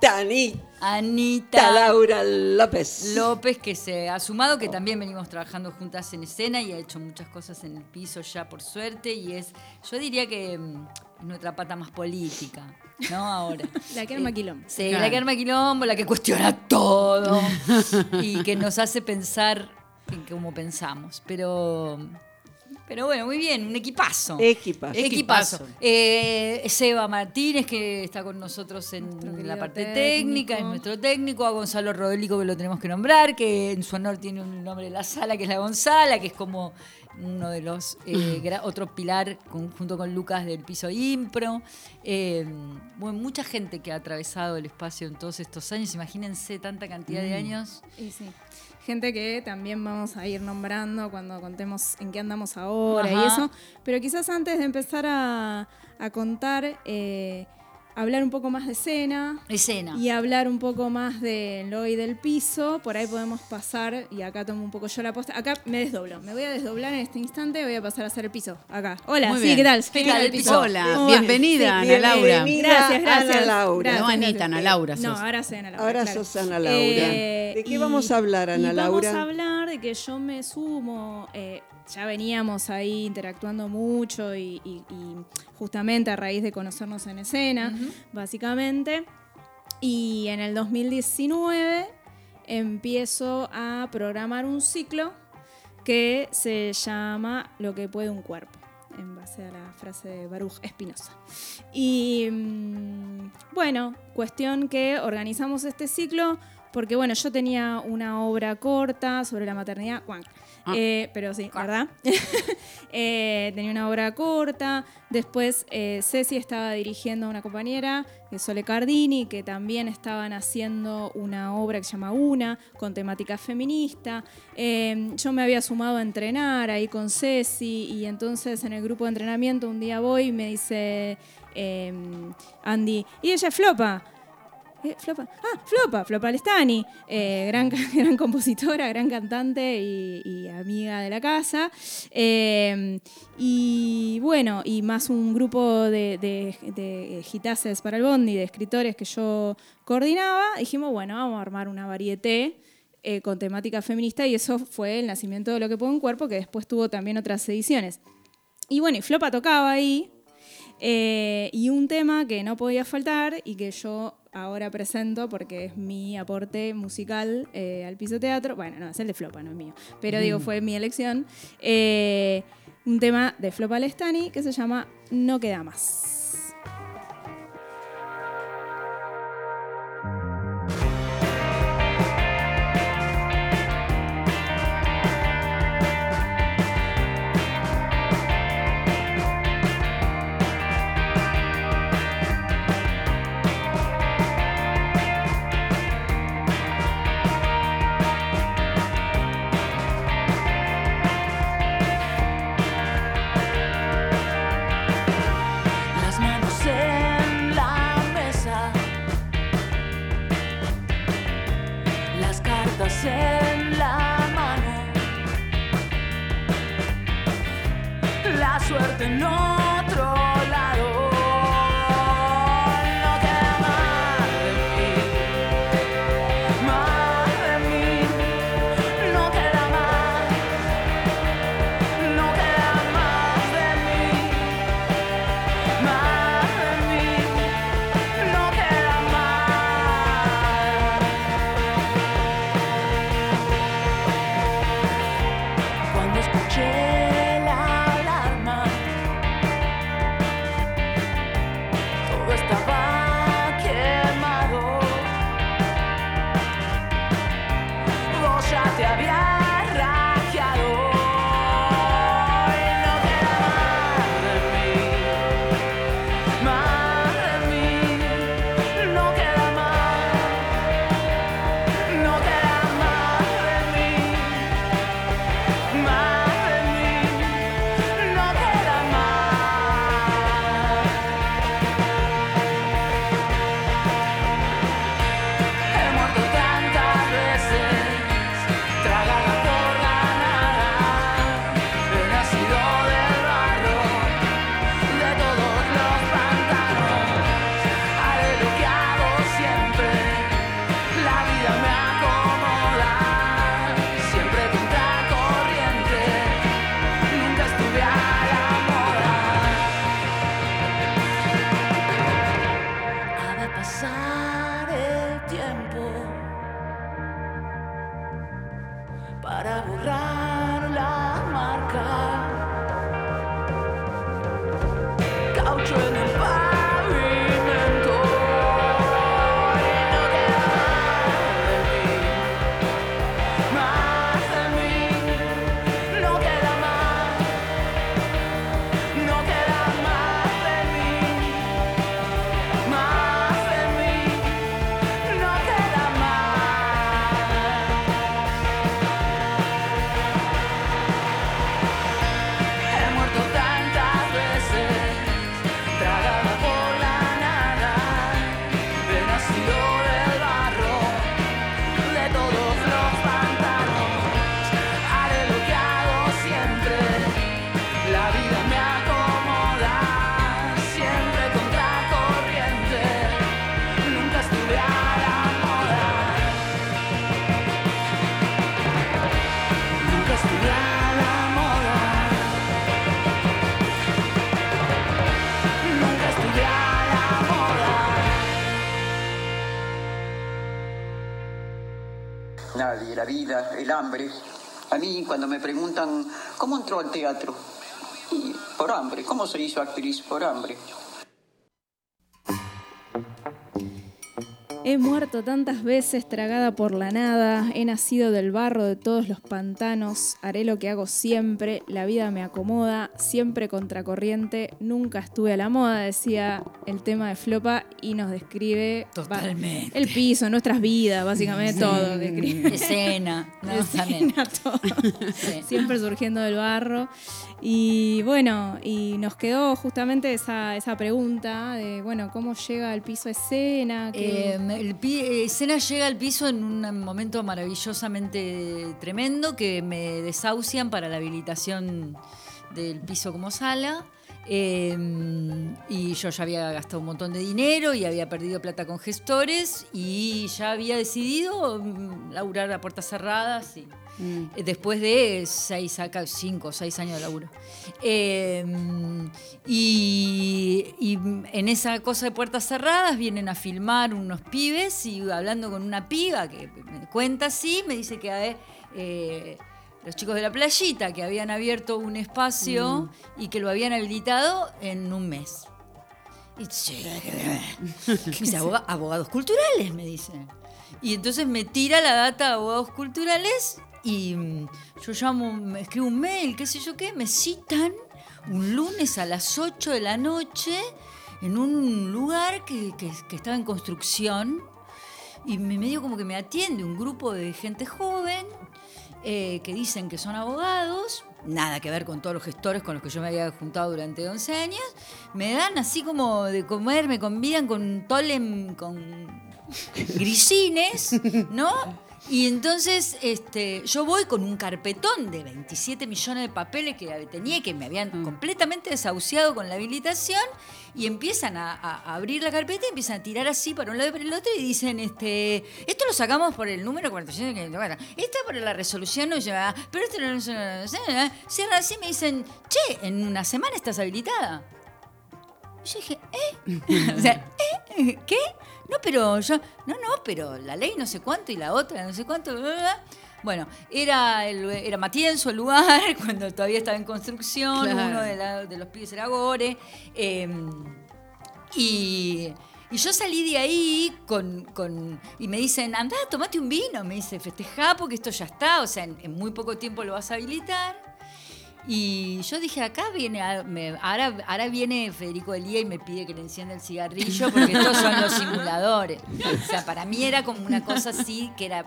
Tanita Anita Laura López. López, que se ha sumado, que también venimos trabajando juntas en escena y ha hecho muchas cosas en el piso ya, por suerte. Y es, yo diría que mm, es nuestra pata más política, ¿no? Ahora. La que arma quilombo. Sí, Claro. la que arma quilombo, la que cuestiona todo y que nos hace pensar en cómo pensamos. Pero, pero bueno, muy bien, un equipazo. Equipazo. Equipazo. Equipazo. Eh, Seba Martínez, que está con nosotros en la parte técnico. técnica, es nuestro técnico. A Gonzalo Rodolico, que lo tenemos que nombrar, que en su honor tiene un nombre de la sala, que es la Gonzala, que es como uno de los eh, otro pilar con- junto con Lucas del piso impro Eh, bueno mucha gente que ha atravesado el espacio en todos estos años imagínense tanta cantidad de Mm. años Y sí. Gente que también vamos a ir nombrando cuando contemos en qué andamos ahora y eso. Pero quizás antes de empezar a, a contar, eh, hablar un poco más de escena. Escena. Y hablar un poco más del hoy del piso. Por ahí podemos pasar, y acá tomo un poco yo la posta. Acá me desdoblo. Me voy a desdoblar en este instante. Voy a pasar a hacer el piso. Acá. Hola, Muy sí, bien. ¿qué tal? ¿Qué Venga, tal el piso? Hola, bienvenida, Ana Laura. Gracias, gracias. Ana Laura. Gracias, No, Anita. Ana Laura No, ahora soy Ana Laura. Ahora claro. sos Ana Laura. Eh, ¿De qué y- vamos a hablar, Ana y Laura? Vamos a hablar de que yo me sumo. eh, ya veníamos ahí interactuando mucho y, y- y justamente a raíz de conocernos en escena, básicamente. Y en el 2019 empiezo a programar un ciclo que se llama Lo que puede un cuerpo, en base a la frase de Baruch Espinosa. Y mm, bueno, cuestión que organizamos este ciclo porque bueno, yo tenía una obra corta sobre la maternidad, Ah. eh, pero sí, ¿verdad? Eh, tenía una obra corta. Después eh, Ceci estaba dirigiendo a una compañera, que es Sole Cardini, que también estaban haciendo una obra que se llama Una, con temática feminista. Eh, yo me había sumado a entrenar ahí con Ceci y entonces en el grupo de entrenamiento un día voy y me dice eh, Andy, y ella es flopa. Eh, Flopa. Ah, Flopa, Flopa Lestani, eh, gran, gran compositora, gran cantante y, amiga de la casa. Eh, y bueno, y más un grupo de, de, de gitases para el bondi, de escritores que yo coordinaba. Dijimos, bueno, vamos a armar una varieté eh, con temática feminista y eso fue el nacimiento de Lo que puede un cuerpo, que después tuvo también otras ediciones. Y bueno, y Flopa tocaba ahí. Eh, y un tema que no podía faltar y que yo ahora presento porque es mi aporte musical eh, al piso teatro. Bueno, no, es el de Flopa, no es mío. Pero digo, Mm. fue mi elección. Eh, un tema de Flopa Lestani que se llama No queda más. A mí cuando me preguntan, ¿cómo entró al teatro? Y por hambre. ¿Cómo se hizo actriz? Por hambre. He muerto tantas veces tragada por la nada, he nacido del barro de todos los pantanos, haré lo que hago siempre, la vida me acomoda, siempre contracorriente, nunca estuve a la moda, decía el tema de Flopa y nos describe Totalmente. el piso, nuestras vidas, básicamente Sí. todo. describe. Escena, no, Escena, todo. Sí. Siempre surgiendo del barro. Y bueno, y nos quedó justamente esa, esa pregunta de, bueno, ¿cómo llega al piso escena? ¿Qué- Eh, el eh, escena llega al piso en un momento maravillosamente tremendo que me desahucian para la habilitación del piso como sala. Eh, y yo ya había gastado un montón de dinero y había perdido plata con gestores y ya había decidido mm, laburar a puertas cerradas y, eh, después de seis, acá, cinco o seis años de laburo. Eh, y, y en esa cosa de puertas cerradas vienen a filmar unos pibes y hablando con una piba que me cuenta así, me dice que eh, los chicos de la playita que habían abierto un espacio y que lo habían habilitado en un mes. Y che, me dice, "Aboga- abogados culturales, me dice. Y entonces me tira la data de abogados culturales y mm, yo llamo, me escribo un mail, qué sé yo qué, me citan un lunes a las 8 de la noche en un lugar que, que- que estaba en construcción y me medio como que me atiende un grupo de gente joven eh, que dicen que son abogados, nada que ver con todos los gestores con los que yo me había juntado durante 11 años, me dan así como de comer, me convidan con tolem con grisines, ¿no? Y entonces este, yo voy con un carpetón de 27 millones de papeles que tenía y que me habían completamente desahuciado con la habilitación y empiezan a, a abrir la carpeta y empiezan a tirar así para un lado y para el otro y dicen, este, esto lo sacamos por el número 45, esta por la resolución no lleva, pero esto no Cierran así y me dicen, che, en una semana estás habilitada. Y yo dije, ¿eh? o sea, ¿eh? ¿Qué? No, pero yo, no, no, pero la ley no sé cuánto y la otra no sé cuánto. bla, bla, bla. Bueno, era, el, era Matienzo el lugar, cuando todavía estaba en construcción, Claro. uno de, la- de los pibes era Gore. eh, y, y yo salí de ahí con, con- y me dicen, andá, tomate un vino, me dice, festejá porque esto ya está, o sea, en, en muy poco tiempo lo vas a habilitar. Y yo dije, acá viene, ahora, ahora viene Federico Elía y me pide que le encienda el cigarrillo porque estos son los simuladores. O sea, para mí era como una cosa así que era...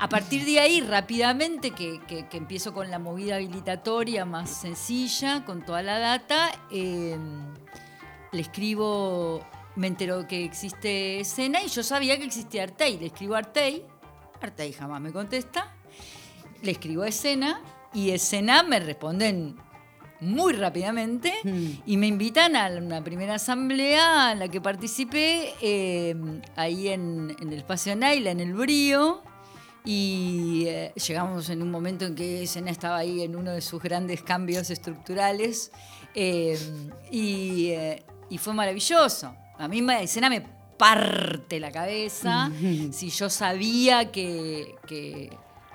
A partir de ahí, rápidamente, que, que- empiezo con la movida habilitatoria más sencilla, con toda la data, eh, le escribo, me entero que existe escena y yo sabía que existía Artei. Le escribo Artei, Artei jamás me contesta. Le escribo a escena y escena me responden muy rápidamente y me invitan a una primera asamblea en la que participé eh, ahí en, en el espacio Naila, en el Brío. Y eh, llegamos en un momento en que escena estaba ahí en uno de sus grandes cambios estructurales eh, y, y fue maravilloso. A mí escena me parte la cabeza. si yo sabía que, que-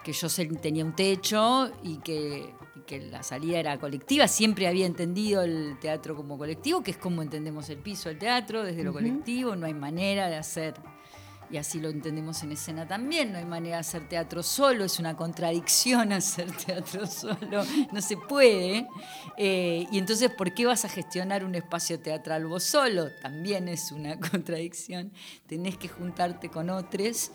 que yo tenía un techo y que, y que la salida era colectiva, siempre había entendido el teatro como colectivo, que es como entendemos el piso del teatro, desde lo colectivo, no hay manera de hacer y así lo entendemos en escena también. No hay manera de hacer teatro solo, es una contradicción hacer teatro solo, no se puede. Eh, y entonces, ¿por qué vas a gestionar un espacio teatral vos solo? También es una contradicción. Tenés que juntarte con otros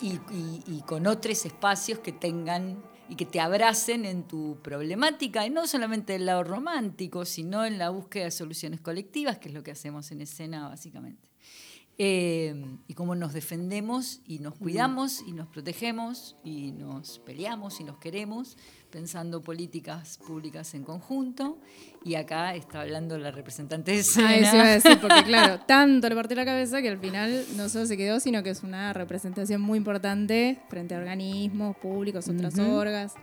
y, y- con otros espacios que tengan y que te abracen en tu problemática, y no solamente del lado romántico, sino en la búsqueda de soluciones colectivas, que es lo que hacemos en escena básicamente. Eh, y cómo nos defendemos y nos cuidamos y nos protegemos y nos peleamos y nos queremos pensando políticas públicas en conjunto. Y acá está hablando la representante de Ah, escena. eso iba a decir, porque claro, tanto le partió la cabeza que al final no solo se quedó, sino que es una representación muy importante frente a organismos públicos, otras Ujú. orgas.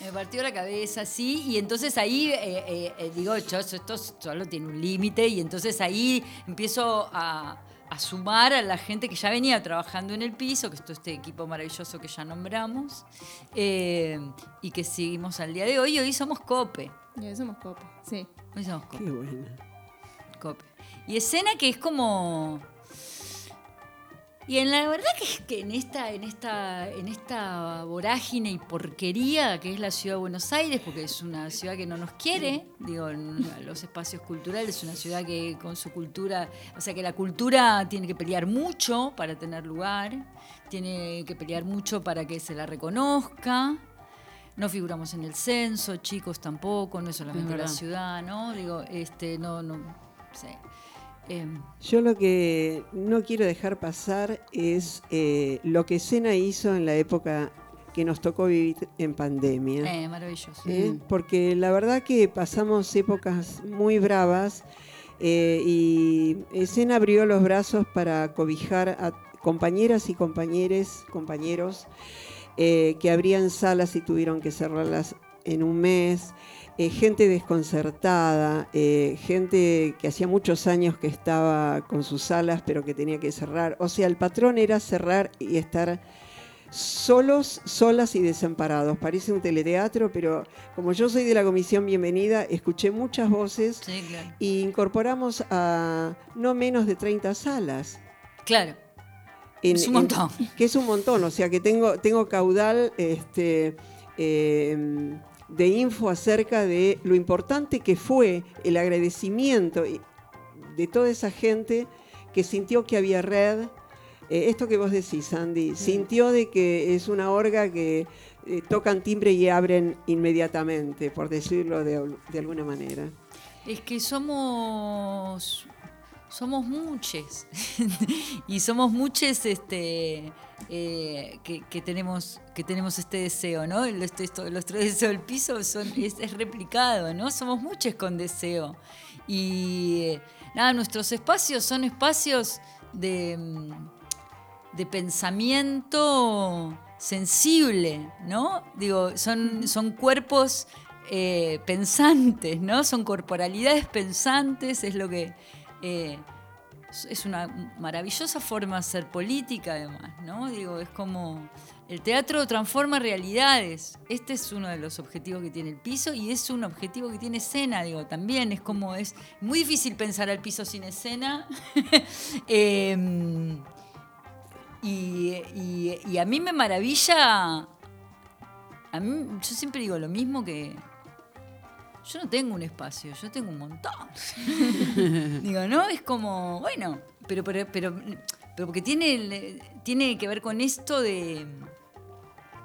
Me partió la cabeza, sí, y entonces ahí eh, eh, eh, digo, yo, esto solo tiene un límite, y entonces ahí empiezo a, a sumar a la gente que ya venía trabajando en el piso, que es todo este equipo maravilloso que ya nombramos, eh, y que seguimos al día de hoy. Hoy somos COPE. Y hoy somos copa, sí. Hoy somos COPE. Qué buena. COPE. Y escena que es como. Y en la verdad que es que en esta, en esta, en esta vorágine y porquería que es la ciudad de Buenos Aires, porque es una ciudad que no nos quiere, digo, en los espacios culturales, es una ciudad que con su cultura, o sea que la cultura tiene que pelear mucho para tener lugar, tiene que pelear mucho para que se la reconozca. No figuramos en el censo, chicos tampoco, no es solamente la ciudad, ¿no? Digo, este, no, no sé. Em, Yo lo que no quiero dejar pasar es eh, lo que Sena hizo en la época que nos tocó vivir en pandemia. eh, maravilloso. ¿eh? Porque la verdad que pasamos épocas muy bravas eh, y Sena abrió los brazos para cobijar a compañeras y compañeros, compañeros que abrían salas y tuvieron que cerrarlas en un mes, eh, gente desconcertada, eh, gente que hacía muchos años que estaba con sus salas pero que tenía que cerrar. O sea, el patrón era cerrar y estar solos, solas y desamparados. Parece un teleteatro, pero como yo soy de la comisión Bienvenida, escuché muchas voces Sí, claro. y incorporamos a no menos de 30 salas. Claro. En- Es un en- montón. que es un montón, o sea que tengo, tengo caudal este, eh, de info acerca de lo importante que fue el agradecimiento de toda esa gente que sintió que había red. Eh, esto que vos decís, Sandy, sintió de que es una orga que eh, tocan timbre y abren inmediatamente, por decirlo de, de alguna manera. Es que somos somos muchos y somos muchos este eh, que, que tenemos que tenemos este deseo no esto, los tres deseos del piso son es, es replicado no somos muchos con deseo y nada nuestros espacios son espacios de mm, de pensamiento sensible, ¿no? Digo, son, son cuerpos eh, pensantes, ¿no? Son corporalidades pensantes, es lo que... eh, es- una maravillosa forma de hacer política, además, ¿no? Digo, es como... El teatro transforma realidades. Este es uno de los objetivos que tiene el piso y es un objetivo que tiene escena, digo, también. Es como es muy difícil pensar al piso sin escena. Em, y, y- y a mí me maravilla. A mí, yo siempre digo lo mismo que. Yo no tengo un espacio, yo tengo un montón. digo, ¿no? Es como, bueno, pero, pero, pero, pero porque tiene, el- tiene que ver con esto de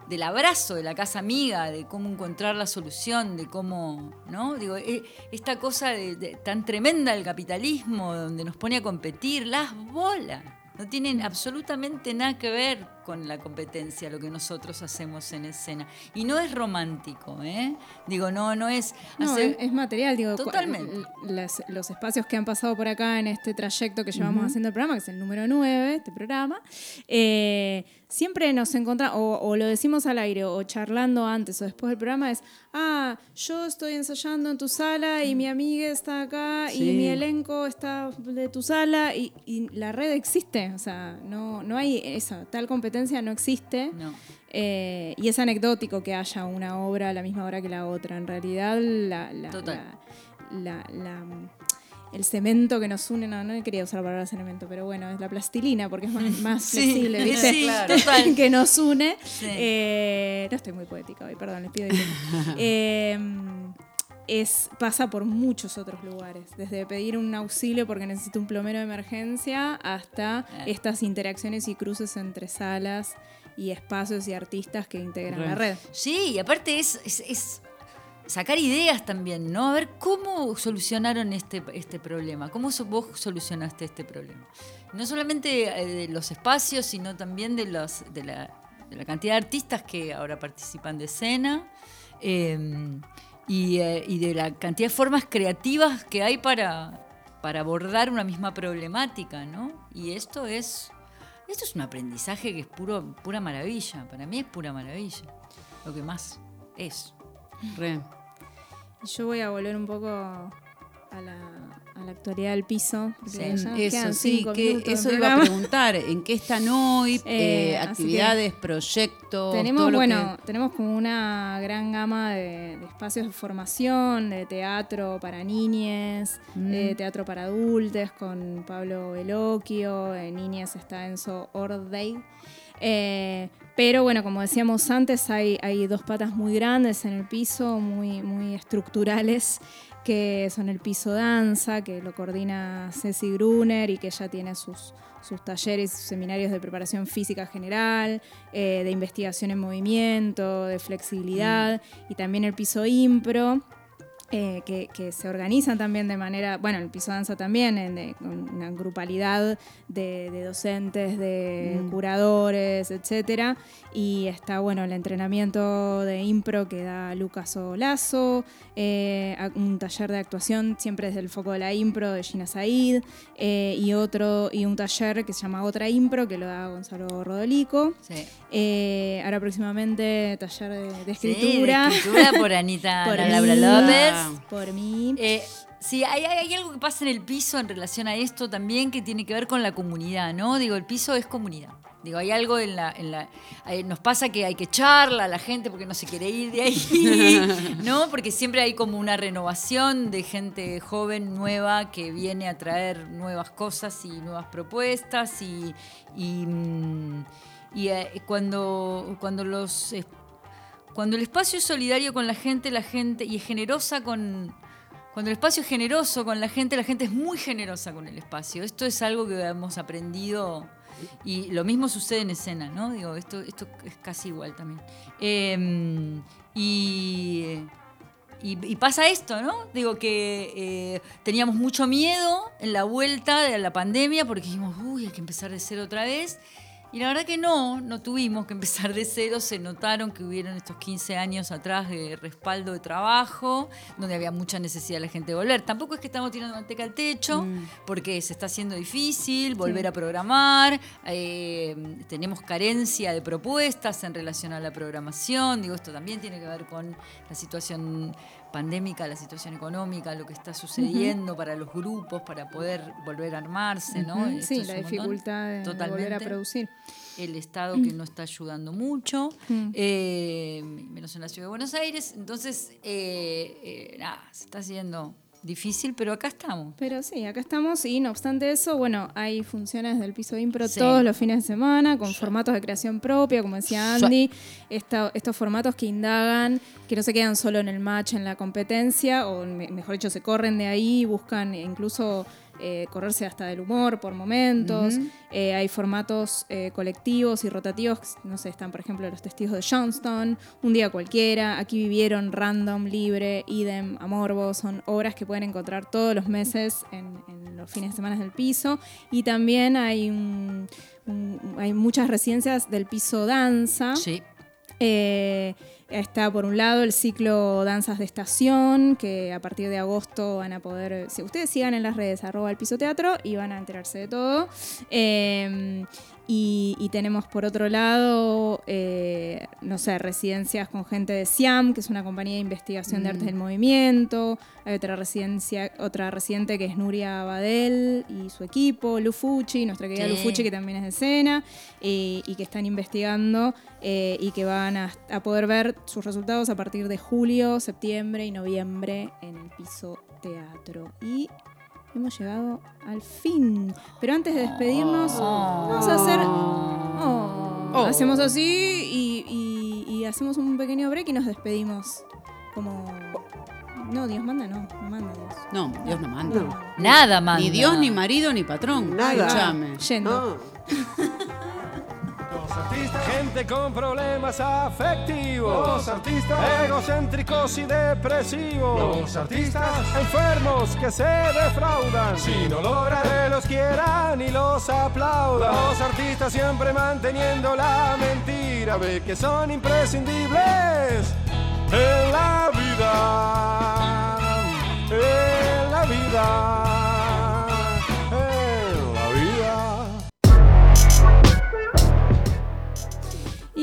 del abrazo de la casa amiga, de cómo encontrar la solución, de cómo, ¿no? Digo, eh, esta cosa de- de- tan tremenda del capitalismo, donde nos pone a competir, las bolas. No tienen absolutamente nada que ver con la competencia, lo que nosotros hacemos en escena. Y no es romántico, ¿eh? Digo, no, no es... No, hacer- es, es material, digo. Totalmente. las- los espacios que han pasado por acá en este trayecto que llevamos haciendo el programa, que es el número 9, este programa, eh, siempre nos encontramos, o, o lo decimos al aire, o charlando antes o después del programa, es, ah, yo estoy ensayando en tu sala y mi amiga está acá Sí. y mi elenco está de tu sala y, y la red existe, o sea, no, no hay esa, tal competencia no existe. No. Eh, y es anecdótico que haya una obra a la misma hora que la otra. En realidad, la, la- Total. la- el cemento que nos une, no, no quería usar la palabra cemento, pero bueno, es la plastilina porque es más, más Sí, flexible, ¿viste? sí, total. que nos une. Sí. Eh, no estoy muy poética hoy, perdón, les pido. Eh, es, pasa por muchos otros lugares, desde pedir un auxilio porque necesito un plomero de emergencia hasta estas interacciones y cruces entre salas y espacios y artistas que integran la Re. red. Sí, y aparte es, es- es sacar ideas también, ¿no? A ver cómo solucionaron este, este problema, cómo vos solucionaste este problema. No solamente eh, de los espacios, sino también de, los, de, la, de la cantidad de artistas que ahora participan de escena eh, y, eh, y de la cantidad de formas creativas que hay para, para abordar una misma problemática, ¿no? Y esto es... Esto es un aprendizaje que es puro, pura maravilla. Para mí es pura maravilla. Lo que más es. Re. Yo voy a volver un poco a la, a la actualidad del piso. Sí, eso sí, que eso de iba a preguntar, ¿en qué están hoy? Eh, Eh, actividades, proyectos, Tenemos, todo lo bueno, que- tenemos como una gran gama de, de espacios de formación, de teatro para niñes, Mm. de teatro para adultos, con Pablo Veloquio, en niñas está Enzo Ordey. Eh, pero bueno, como decíamos antes, hay, hay dos patas muy grandes en el piso, muy, muy estructurales, que son el piso danza, que lo coordina Ceci Gruner y que ya tiene sus, sus talleres, sus seminarios de preparación física general, eh, de investigación en movimiento, de flexibilidad, y también el piso impro. Eh, que, que se organizan también de manera, bueno, el piso danza también, en, de- con una grupalidad de, de docentes, de Mm. curadores, etcétera. Y está, bueno, el entrenamiento de impro que da Lucas Olazo, eh, un taller de actuación siempre desde el foco de la impro de Gina Said, eh, y otro, y un taller que se llama Otra Impro, que lo da Gonzalo Rodolico. Sí. Eh, ahora próximamente taller de, de Sí, de escritura. escritura por Anita Por Laura mí. López. Por mí. Eh, sí, hay, hay- algo que pasa en el piso en relación a esto también que tiene que ver con la comunidad, ¿no? Digo, el piso es comunidad. Digo, hay algo en la... En la nos pasa que hay que echarla a la gente porque no se quiere ir de ahí, ¿no? Porque siempre hay como una renovación de gente joven, nueva, que viene a traer nuevas cosas y nuevas propuestas y... y, mm, y, eh, cuando, cuando los eh, cuando el espacio es solidario con la gente, la gente y es generosa con cuando el espacio es generoso con la gente, la gente es muy generosa con el espacio. Esto es algo que hemos aprendido y lo mismo sucede en escena, ¿no? Digo, esto, esto es casi igual también. Y, y- y pasa esto, ¿no? Digo que eh, teníamos mucho miedo en la vuelta de la pandemia porque dijimos, uy, hay que empezar de cero otra vez. Y la verdad que no, no tuvimos que empezar de cero, se notaron que hubieron estos 15 años atrás de respaldo de trabajo, donde había mucha necesidad de la gente de volver. Tampoco es que estamos tirando manteca al techo, porque se está haciendo difícil volver Sí. a programar, eh, tenemos carencia de propuestas en relación a la programación, digo, esto también tiene que ver con la situación pandémica, la situación económica, lo que está sucediendo para los grupos, para poder volver a armarse, ¿no? Esto sí, la dificultad de- de volver a Totalmente. producir. El Estado que no está ayudando mucho, Mm. eh, menos en la ciudad de Buenos Aires. Entonces, eh, eh, nada, se está haciendo difícil, pero acá estamos. Pero sí, acá estamos y no obstante eso, bueno, hay funciones del piso de impro Sí. todos los fines de semana con formatos de creación propia, como decía Sí. Andy, esta- estos formatos que indagan, que no se quedan solo en el match, en la competencia, o me- mejor dicho, se corren de ahí, buscan incluso eh, correrse hasta del humor por momentos. Eh, hay formatos eh, colectivos y rotativos, no sé, están por ejemplo los testigos de Johnston, Un día cualquiera, Aquí vivieron, Random, Libre, Idem, Amorbo, son obras que pueden encontrar todos los meses en, en los fines de semana del piso. Y también hay, un- un- hay muchas residencias del piso danza. Sí. Eh, está por un lado el ciclo Danzas de Estación, que a partir de agosto van a poder, si ustedes sigan en las redes arroba el piso teatro y van a enterarse de todo. Eh, y, y tenemos por otro lado, eh, no sé, residencias con gente de SIAM, que es una compañía de investigación de Mm. artes del movimiento. Hay otra residencia, otra residente que es Nuria Badel y su equipo, Lufuchi, nuestra querida Sí. Lufuchi, que también es de escena, eh, y que están investigando eh, y que van a, a poder ver sus resultados a partir de julio, septiembre y noviembre en el piso teatro. Y hemos llegado al fin. Pero antes de despedirnos, vamos a hacer. Oh. Hacemos así y, y- y hacemos un pequeño break y nos despedimos. Como. No, Dios manda, no. No manda Dios. No, Dios no manda. Nada manda. Ni Dios, ni marido, ni patrón. Nada. Escúchame. Yendo. Gente con problemas afectivos. Los artistas. Egocéntricos y depresivos. Los artistas. Enfermos que se defraudan. Si no logran. Que los quieran y los aplaudan. Los artistas siempre manteniendo la mentira de que son imprescindibles en la vida. En la vida.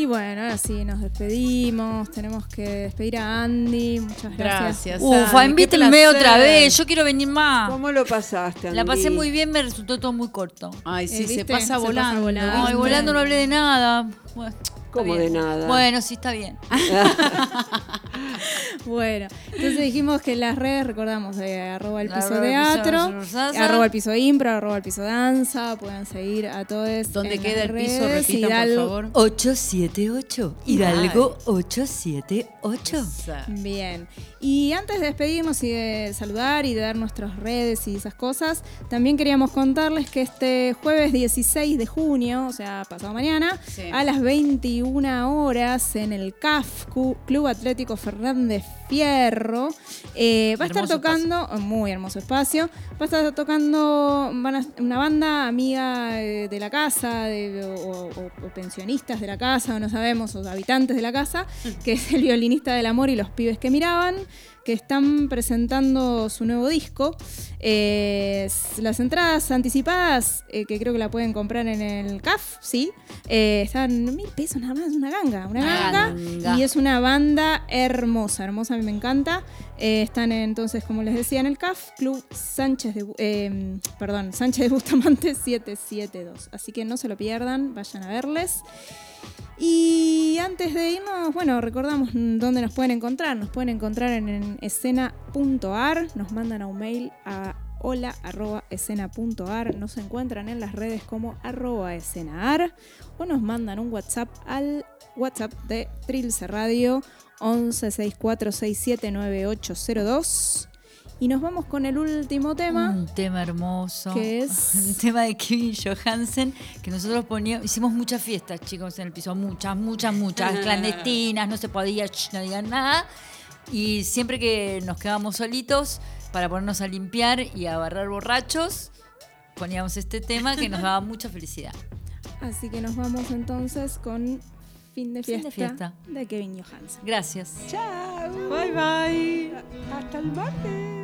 Y bueno, ahora sí, nos despedimos. Tenemos que despedir a Andy. Muchas gracias. Gracias. Ufa, Andy, invítenme otra vez. Yo quiero venir más. ¿Cómo lo pasaste, La pasé Andy? muy bien, me resultó todo muy corto. Ay, sí, Eh, se pasa Se pasa volando. volando. Ay, volando no hablé de nada. Bueno, está ¿Cómo bien. de nada? Bueno, sí, está bien. Bueno, entonces dijimos que las redes recordamos de arroba el piso teatro, arroba el piso impro, arroba el piso danza, puedan seguir a todos. ¿Dónde queda el piso? Repitan, por favor. 878. Hidalgo 878. Bien. Y antes de despedirnos y de saludar y de dar nuestras redes y esas cosas, también queríamos contarles que este jueves 16 de junio, o sea, pasado mañana, Sí. a las 21 horas en el CAF, Club Atlético Fernández Fierro, eh, va a estar tocando, muy hermoso espacio, va a estar tocando van a- una banda amiga eh, de la casa, de- o, o- o pensionistas de la casa, o no sabemos, o habitantes de la casa, que es el violinista del amor y los pibes que miraban, que están presentando su nuevo disco. Eh, las entradas anticipadas, eh, que creo que la pueden comprar en el CAF, sí, eh, están mil pesos nada más, una ganga, una ganga. ganga. Y es una banda hermosa, hermosa, a mí me encanta. Eh, están entonces, como les decía, en el CAF, Club Sánchez de, perdón, Sánchez de Bustamante 772. Así que no se lo pierdan, vayan a verles. Y antes de irnos, bueno, recordamos dónde nos pueden encontrar. Nos pueden encontrar en, en escena.ar, nos mandan a un mail a hola arroba escena.ar, nos encuentran en las redes como arroba escenaar o nos mandan un WhatsApp al WhatsApp de Trilce Radio 1164679802 y nos vamos con el último tema. Un tema hermoso. ¿Qué es? Un tema de Kevin Johansen que nosotros poníamos, hicimos muchas fiestas, chicos, en el piso, muchas, muchas, muchas, clandestinas, no se podía, no digan nada. Y siempre que nos quedábamos solitos para ponernos a limpiar y a barrer borrachos, poníamos este tema que nos daba mucha felicidad. Así que nos vamos entonces con Fin de Fin Fiesta de fiesta. de Kevin Johansen. Gracias. Chao. Bye bye. Hasta el martes.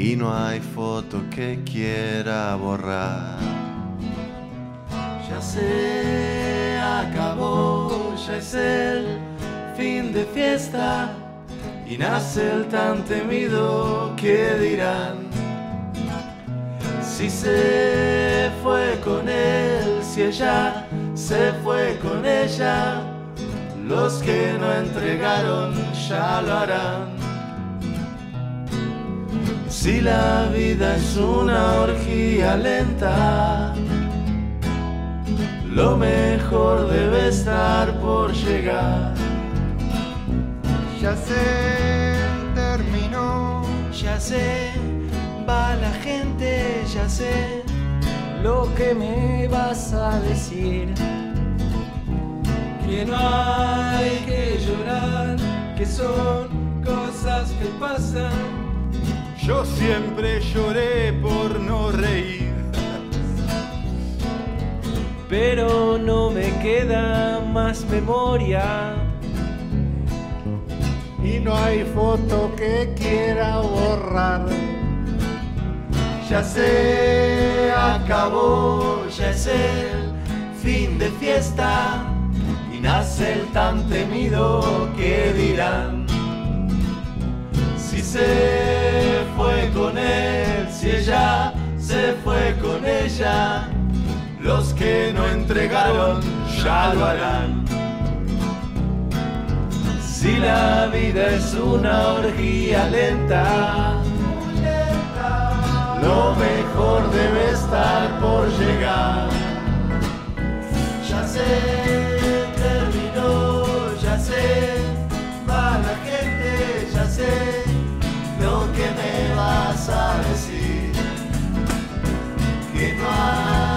y no hay foto que quiera borrar. Ya se acabó, ya es el fin de fiesta y nace el tan temido que dirán. Si se fue con él, si ella se fue con ella, los que no entregaron ya lo harán. Si la vida es una orgía lenta, lo mejor debe estar por llegar. Ya se terminó, Ya sé, va la gente, ya sé lo que me vas a decir. Que no hay que llorar, que son cosas que pasan. Yo siempre lloré por no reír. Pero no me queda más memoria. y no hay foto que quiera borrar. Ya se acabó, ya es el fin de fiesta y nace el tan temido que dirán se fue con él, si ella se fue con ella, los que no entregaron ya lo harán. Si la vida es una orgía lenta, lo mejor debe estar por llegar. Ya sé, terminó, ya sé, va la gente, ya sé que me vas a decir que no hay